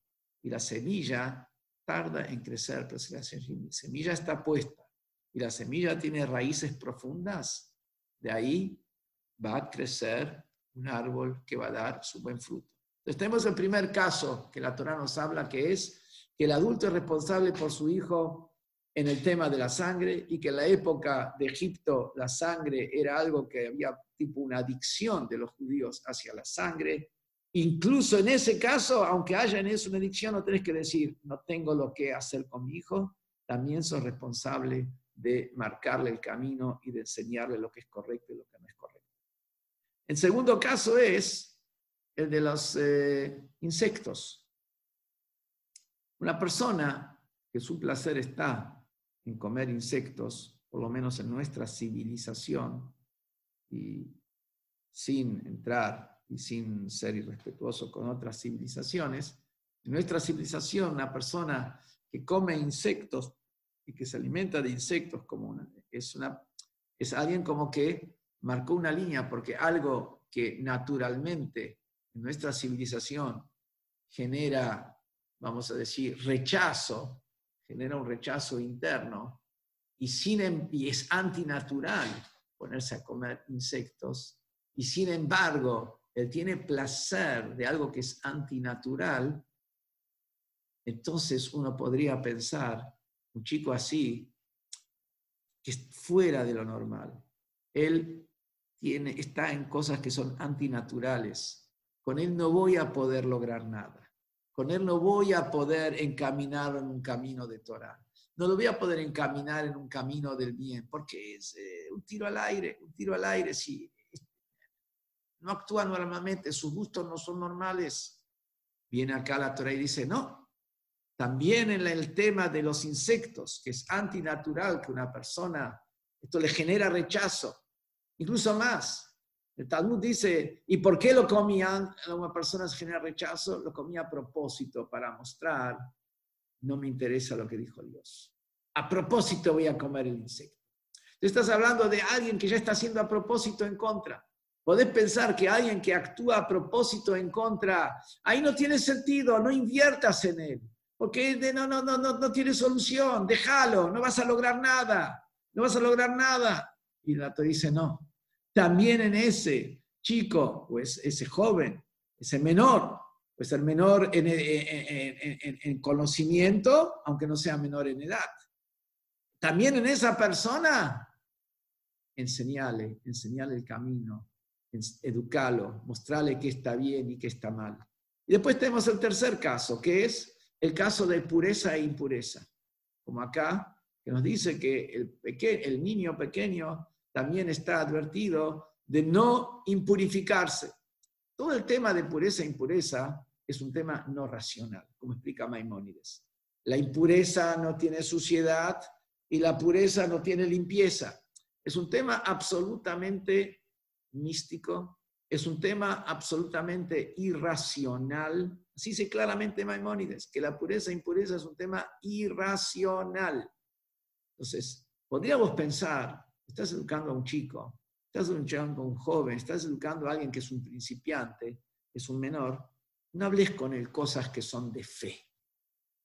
Speaker 1: y la semilla tarda en crecer, pero si la semilla está puesta y la semilla tiene raíces profundas, de ahí va a crecer un árbol que va a dar su buen fruto. Entonces tenemos el primer caso que la Torah nos habla, que es que el adulto es responsable por su hijo en el tema de la sangre y que en la época de Egipto la sangre era algo que había tipo una adicción de los judíos hacia la sangre. Incluso en ese caso, aunque haya en eso una adicción, no tenés que decir, no tengo lo que hacer con mi hijo, también sos responsable de marcarle el camino y de enseñarle lo que es correcto y lo que no es correcto. El segundo caso es el de los eh, insectos. Una persona que su placer está en comer insectos, por lo menos en nuestra civilización, y sin entrar y sin ser irrespetuoso con otras civilizaciones, en nuestra civilización una persona que come insectos y que se alimenta de insectos como es, una, es alguien como que marcó una línea porque algo que naturalmente en nuestra civilización genera, vamos a decir, rechazo, genera un rechazo interno y, sin, em, es antinatural ponerse a comer insectos, y sin embargo, él tiene placer de algo que es antinatural, entonces uno podría pensar, un chico así, que es fuera de lo normal. Él tiene, está en cosas que son antinaturales. Con él no voy a poder lograr nada. Con él no voy a poder encaminar en un camino de Torah. No lo voy a poder encaminar en un camino del bien, porque es eh, un tiro al aire, un tiro al aire. Si no actúa normalmente, sus gustos no son normales. Viene acá la Torah y dice, no, también en el tema de los insectos, que es antinatural que una persona, esto le genera rechazo, incluso más. El Talmud dice, ¿y por qué lo comían? Una persona se genera rechazo, lo comía a propósito para mostrar, no me interesa lo que dijo Dios. A propósito voy a comer el insecto. Tú estás hablando de alguien que ya está haciendo a propósito en contra. Podés pensar que alguien que actúa a propósito en contra, ahí no tiene sentido, no inviertas en él porque no, no, no, no, no tiene solución, déjalo, no vas a lograr nada, no vas a lograr nada. Y la te dice, no, también en ese chico, pues ese joven, ese menor, pues el menor en, en, en, conocimiento, aunque no sea menor en edad. También en esa persona, enseñale, enseñale el camino, educalo, mostrarle qué está bien y qué está mal. Y después tenemos el tercer caso, que es el caso de pureza e impureza, como acá, que nos dice que el, el niño pequeño también está advertido de no impurificarse. Todo el tema de pureza e impureza es un tema no racional, como explica Maimónides. La impureza no tiene suciedad y la pureza no tiene limpieza. Es un tema absolutamente místico, es un tema absolutamente irracional. Así dice claramente Maimónides, que la pureza e impureza es un tema irracional. Entonces, podríamos pensar, estás educando a un chico, estás educando a un joven, estás educando a alguien que es un principiante, es un menor, no hables con él cosas que son de fe.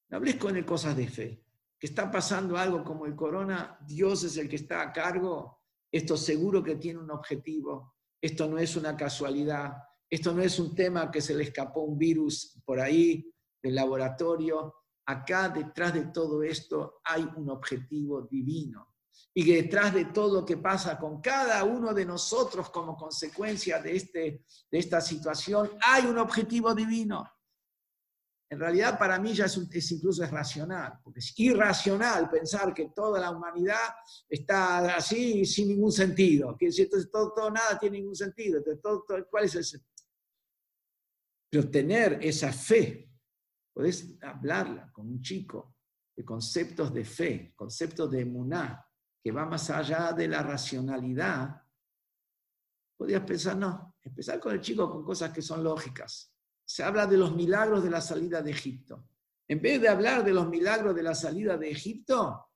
Speaker 1: No hables con él cosas de fe. Que está pasando algo como el corona, Dios es el que está a cargo, esto seguro que tiene un objetivo, esto no es una casualidad, esto no es un tema que se le escapó un virus por ahí del laboratorio. Acá detrás de todo esto hay un objetivo divino. Y que detrás de todo lo que pasa con cada uno de nosotros como consecuencia de, este, de esta situación, hay un objetivo divino. En realidad para mí ya es, incluso es racional, porque es irracional pensar que toda la humanidad está así sin ningún sentido, que entonces todo, todo nada tiene ningún sentido, entonces todo, ¿cuál es el sentido? Pero tener esa fe, podés hablarla con un chico de conceptos de fe, conceptos de emuná, que va más allá de la racionalidad, podrías pensar, no, empezar con el chico con cosas que son lógicas se habla de los milagros de la salida de Egipto. En vez de hablar de los milagros de la salida de Egipto,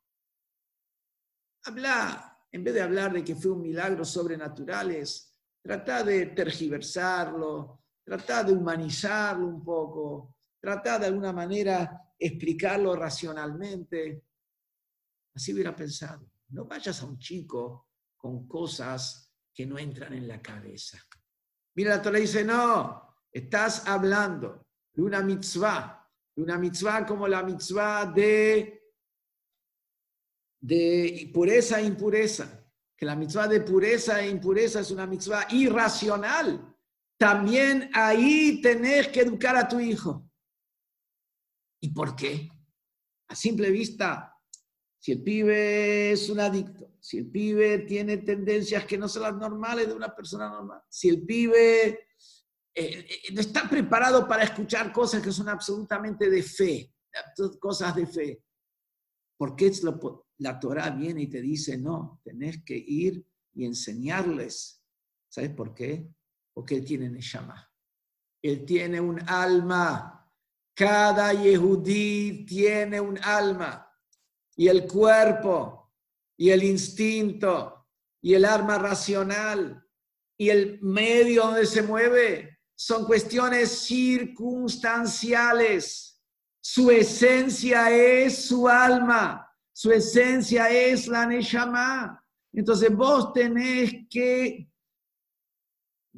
Speaker 1: habla, en vez de hablar de que fue un milagro sobrenaturales, trata de tergiversarlo, trata de humanizarlo un poco, trata de alguna manera explicarlo racionalmente. Así hubiera pensado. No vayas a un chico con cosas que no entran en la cabeza. Mira, la Torah dice, no, Estás hablando de una mitzvah, de una mitzvah como la mitzvah de, de pureza e impureza, que la mitzvah de pureza e impureza es una mitzvah irracional. También ahí tenés que educar a tu hijo. ¿Y por qué? A simple vista, si el pibe es un adicto, si el pibe tiene tendencias que no son las normales de una persona normal, si el pibe eh, eh, no está preparado para escuchar cosas que son absolutamente de fe, cosas de fe. Porque la Torah viene y te dice, no, tenés que ir y enseñarles. ¿Sabes por qué? Porque él tiene Neshama. Él tiene un alma. Cada Yehudí tiene un alma. Y el cuerpo, y el instinto, y el arma racional, y el medio donde se mueve, son cuestiones circunstanciales. Su esencia es su alma, su esencia es la Neshama. Entonces vos tenés que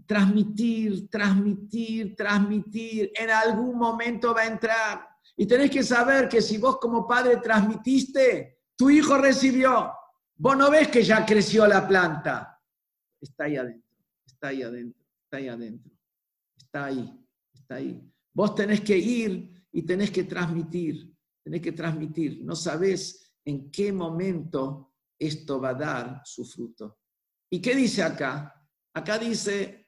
Speaker 1: transmitir, transmitir, transmitir. En algún momento va a entrar. Y tenés que saber que si vos como padre transmitiste, tu hijo recibió. Vos no ves que ya creció la planta. Está ahí adentro, está ahí adentro, está ahí adentro. Está ahí, está ahí. Vos tenés que ir y tenés que transmitir, tenés que transmitir. No sabés en qué momento esto va a dar su fruto. ¿Y qué dice acá? Acá dice,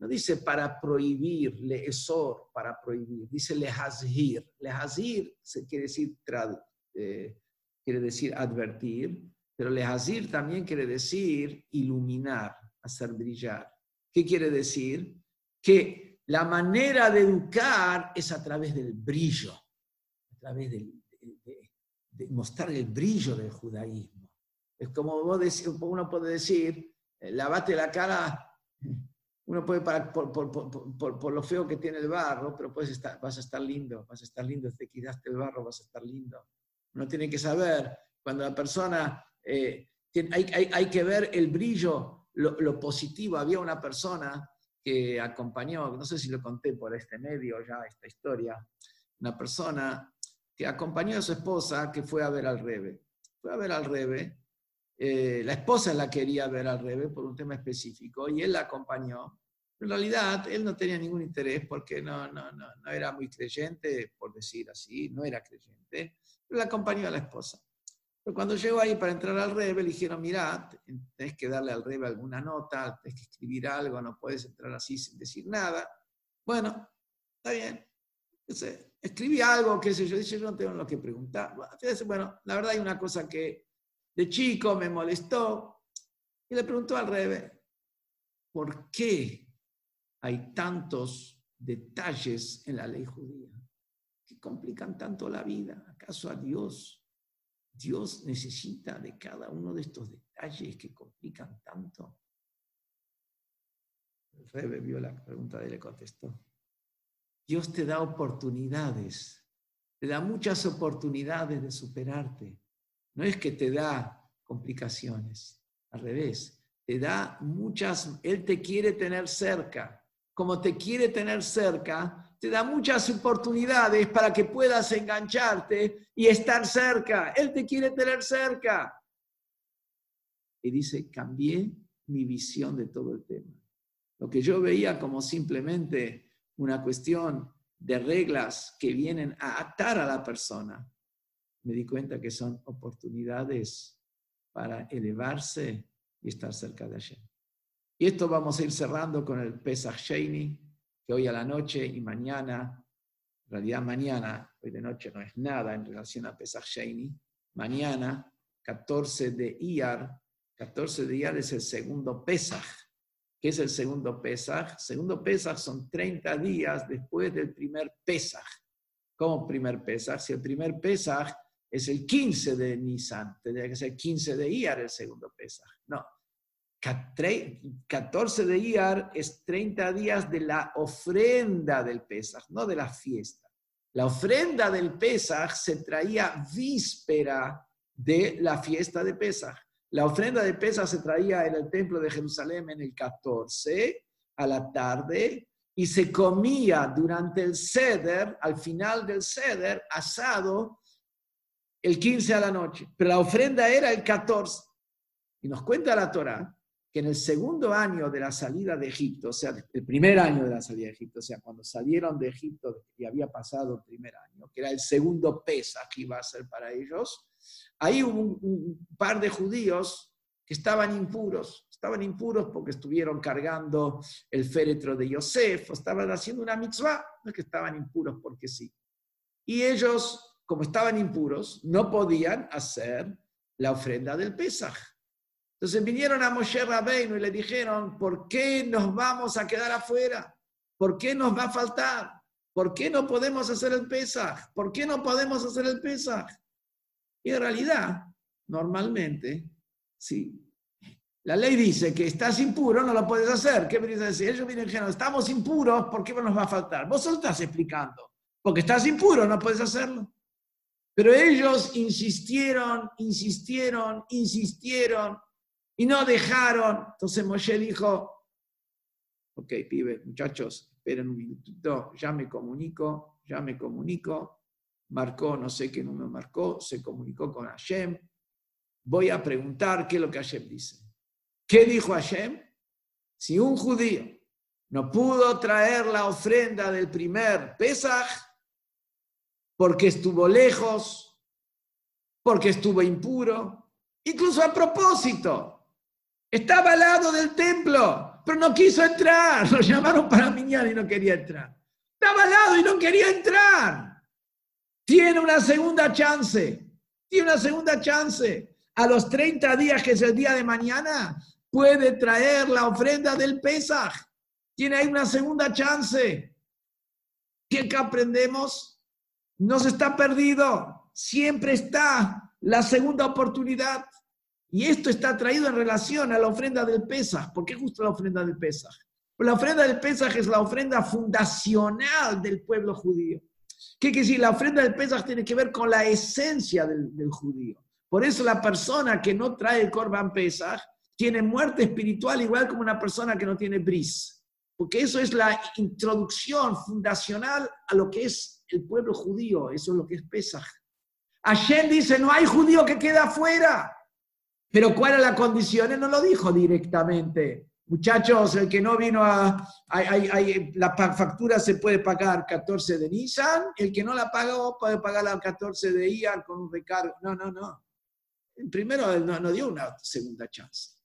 Speaker 1: no dice para prohibir, leesor, para prohibir, dice lehazir. Lehazir quiere decir, eh, quiere decir advertir, pero lehazir también quiere decir iluminar, hacer brillar. ¿Qué quiere decir? Que la manera de educar es a través del brillo, a través de, mostrar el brillo del judaísmo. Es como vos uno puede decir, eh, lavate la cara uno puede parar por, por, lo feo que tiene el barro, pero puedes estar, vas a estar lindo, vas a estar lindo, te quitaste el barro, vas a estar lindo. Uno tiene que saber, cuando la persona, eh, hay, hay, que ver el brillo, lo, positivo. Había una persona que acompañó, no sé si lo conté por este medio ya, esta historia, una persona que acompañó a su esposa que fue a ver al Rebe. Fue a ver al Rebe eh, la esposa la quería ver al revés por un tema específico y él la acompañó. En realidad, él no tenía ningún interés porque no, no, no, no era muy creyente, por decir así, no era creyente, pero la acompañó a la esposa. Pero cuando llegó ahí para entrar al rebe, le dijeron, mira, tenés que darle al rebe alguna nota, tenés que escribir algo, no puedes entrar así sin decir nada. Bueno, está bien. Entonces, escribí algo, qué sé yo, dice, yo no tengo lo que preguntar. Bueno, la verdad hay una cosa que de chico me molestó y le preguntó al Rebe, ¿por qué hay tantos detalles en la ley judía que complican tanto la vida? ¿Acaso a Dios, Dios necesita de cada uno de estos detalles que complican tanto? El Rebe vio la pregunta y le contestó. Dios te da oportunidades, te da muchas oportunidades de superarte. No es que te da complicaciones, al revés, te da muchas, Él te quiere tener cerca. Como te quiere tener cerca, te da muchas oportunidades para que puedas engancharte y estar cerca. Él te quiere tener cerca. Y dice, cambié mi visión de todo el tema. Lo que yo veía como simplemente una cuestión de reglas que vienen a atar a la persona, me di cuenta que son oportunidades para elevarse y estar cerca de Hashem. Y esto vamos a ir cerrando con el Pesach Sheini, que hoy a la noche y mañana, en realidad mañana, hoy de noche no es nada en relación a Pesach Sheini, mañana, 14 de Iyar, 14 de Iyar es el segundo Pesach. ¿Qué es el segundo Pesach? Segundo Pesach son 30 días después del primer Pesach. ¿Cómo primer Pesach? Si el primer Pesach es el 15 de Nisan, tendría que ser 15 de Iyar el segundo Pesaj. No, 14 de Iyar es 30 días de la ofrenda del Pesaj, no de la fiesta. La ofrenda del Pesaj se traía víspera de la fiesta de Pesaj. La ofrenda de Pesaj se traía en el templo de Jerusalén en el 14 a la tarde y se comía durante el ceder, al final del ceder, asado el 15 a la noche, pero la ofrenda era el 14. Y nos cuenta la Torah que en el segundo año de la salida de Egipto, o sea, el primer año de la salida de Egipto, o sea, cuando salieron de Egipto y había pasado el primer año, que era el segundo pesa que iba a ser para ellos, ahí hubo un, par de judíos que estaban impuros, estaban impuros porque estuvieron cargando el féretro de Yosef, o estaban haciendo una mitzvah, no es que estaban impuros porque sí. Y ellos como estaban impuros, no podían hacer la ofrenda del Pesaj. Entonces vinieron a Moshe Rabbeinu y le dijeron, ¿por qué nos vamos a quedar afuera? ¿Por qué nos va a faltar? ¿Por qué no podemos hacer el Pesaj? ¿Por qué no podemos hacer el Pesaj? Y en realidad, normalmente, sí. La ley dice que estás impuro, no lo puedes hacer. ¿Qué me decir? Ellos vienen diciendo, estamos impuros, ¿por qué nos va a faltar? Vos solo estás explicando. Porque estás impuro, no puedes hacerlo. Pero ellos insistieron, insistieron, insistieron y no dejaron. Entonces Moshe dijo, ok, pibe, muchachos, esperen un minutito, ya me comunico, ya me comunico. Marcó, no sé qué número marcó, se comunicó con Hashem. voy a preguntar qué es lo que Hashem dice. ¿Qué dijo Hashem? Si un judío no pudo traer la ofrenda del primer Pesaj porque estuvo lejos, porque estuvo impuro, incluso a propósito, estaba al lado del templo, pero no quiso entrar, [LAUGHS] lo llamaron para mañana y no quería entrar. Estaba al lado y no quería entrar. Tiene una segunda chance, tiene una segunda chance. A los 30 días, que es el día de mañana, puede traer la ofrenda del Pesaj. Tiene ahí una segunda chance. ¿Qué que aprendemos? No se está perdido. Siempre está la segunda oportunidad. Y esto está traído en relación a la ofrenda del Pesaj. ¿Por qué justo la ofrenda del Pesaj? La ofrenda del Pesaj es la ofrenda fundacional del pueblo judío. ¿Qué quiere decir? La ofrenda del Pesaj tiene que ver con la esencia del, del judío. Por eso la persona que no trae el Corban Pesaj tiene muerte espiritual igual como una persona que no tiene bris. Porque eso es la introducción fundacional a lo que es el pueblo judío, eso es lo que es Pesaj. Hashem dice, no hay judío que quede afuera. Pero ¿cuál es la condición? No lo dijo directamente. Muchachos, el que no vino a... la factura se puede pagar 14 de Nissan, el que no la pagó puede pagar la 14 de IAR con un recargo. No, no, no. Primero no, no dio una segunda chance.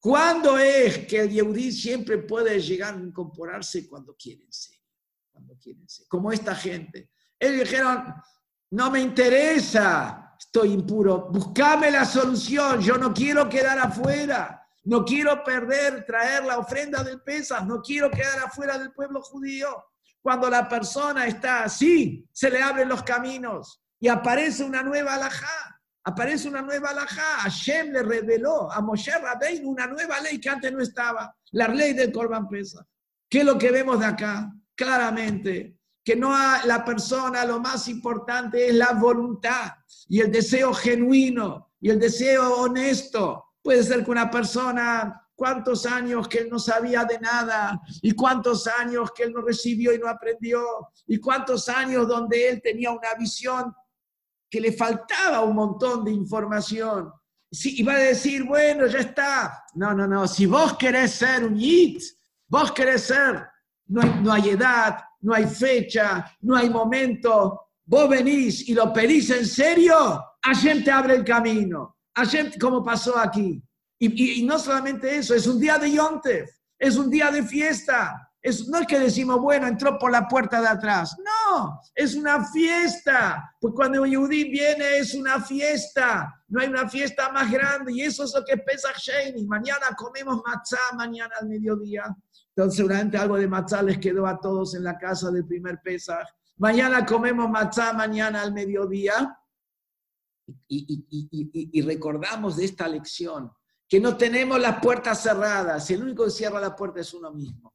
Speaker 1: ¿Cuándo es que el Yehudí siempre puede llegar a incorporarse cuando quieren ser? Como esta gente. Ellos dijeron, no me interesa, estoy impuro, buscame la solución, yo no quiero quedar afuera, no quiero perder, traer la ofrenda del Pesas, no quiero quedar afuera del pueblo judío. Cuando la persona está así, se le abren los caminos y aparece una nueva alajá aparece una nueva alajá. Hashem le reveló a Moshe Rabbein una nueva ley que antes no estaba, la ley del Corban Pesa. ¿Qué es lo que vemos de acá? Claramente, que no la persona, lo más importante es la voluntad y el deseo genuino y el deseo honesto. Puede ser que una persona cuántos años que él no sabía de nada, y cuántos años que él no recibió y no aprendió, y cuántos años donde él tenía una visión que le faltaba un montón de información. Si, iba a decir, bueno, ya está. No, no, no. Si vos querés ser un yit, vos querés ser, no hay, edad, no hay fecha, no hay momento. Vos venís y lo pedís en serio, Hashem te abre el camino. Hashem, como pasó aquí. Y, no solamente eso, es un día de Yontef, es un día de fiesta no es que decimos, bueno, entró por la puerta de atrás. No, es una fiesta. Pues cuando un Yehudi viene es una fiesta. No hay una fiesta más grande. Y eso es lo que pesa Sheni. Mañana comemos matzá, mañana al mediodía. Entonces seguramente algo de matzá les quedó a todos en la casa del primer Pesach. Mañana comemos matzá, mañana al mediodía. Y, y recordamos de esta lección que no tenemos las puertas cerradas. El único que cierra la puerta es uno mismo.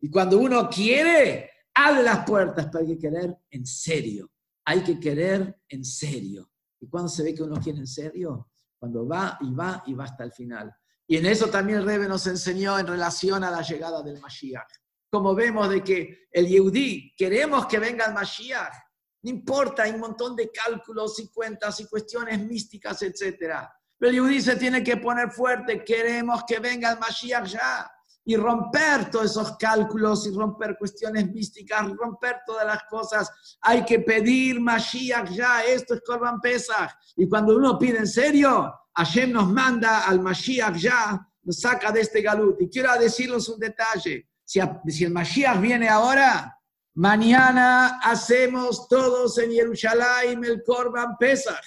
Speaker 1: Y cuando uno quiere, abre las puertas, pero hay que querer en serio. Hay que querer en serio. ¿Y cuando se ve que uno quiere en serio? Cuando va y va y va hasta el final. Y en eso también el Rebe nos enseñó en relación a la llegada del Mashiach. Como vemos de que el Yehudí, queremos que venga el Mashiach. No importa, hay un montón de cálculos y cuentas y cuestiones místicas, etc. Pero el Yehudí se tiene que poner fuerte. Queremos que venga el Mashiach ya y romper todos esos cálculos y romper cuestiones místicas, romper todas las cosas. Hay que pedir Mashiach ya, esto es Corban Pesach. Y cuando uno pide en serio, Hashem nos manda al Mashiach ya, nos saca de este galut. Y quiero decirles un detalle. Si, si el Mashiach viene ahora, mañana hacemos todos en Jerusalén el Corban Pesach.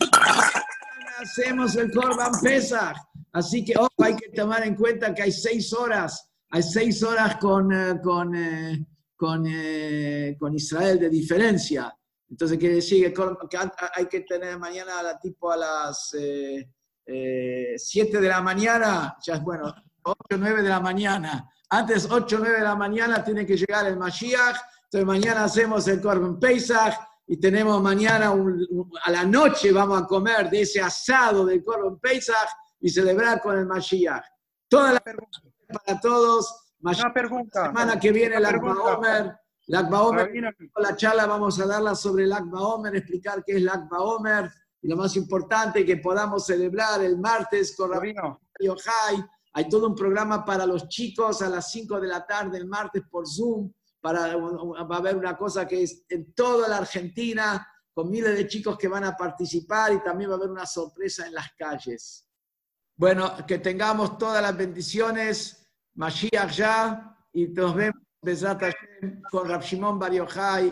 Speaker 1: Hacemos el Corban Pesach. Así que hay que tomar en cuenta que hay seis horas hay seis horas con, eh, con, eh, con, eh, con, Israel de diferencia. Entonces quiere decir que, hay que tener mañana la, tipo a las 7 de la mañana, ya es bueno, 8 o 9 de la mañana. Antes 8 o 9 de la mañana tiene que llegar el Mashiach. Entonces mañana hacemos el Korban Pesach y tenemos mañana a la noche vamos a comer de ese asado del Korban Pesach y celebrar con el Mashiach. Toda la para todos.
Speaker 2: Una pregunta.
Speaker 1: La semana que viene el Akba Omer. La la charla vamos a darla sobre el Akba Omer, explicar qué es el Akba Omer. y lo más importante que podamos celebrar el martes con
Speaker 2: Rabino.
Speaker 1: Yochai. Hay todo un programa para los chicos a las 5 de la tarde el martes por Zoom. Para, va a haber una cosa que es en toda la Argentina, con miles de chicos que van a participar y también va a haber una sorpresa en las calles. Bueno, que tengamos todas las bendiciones, Mashiach ya, y nos vemos con Rab Shimon Bar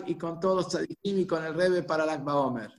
Speaker 1: y con todos tzadikim y con el Rebe para la Akba Omer.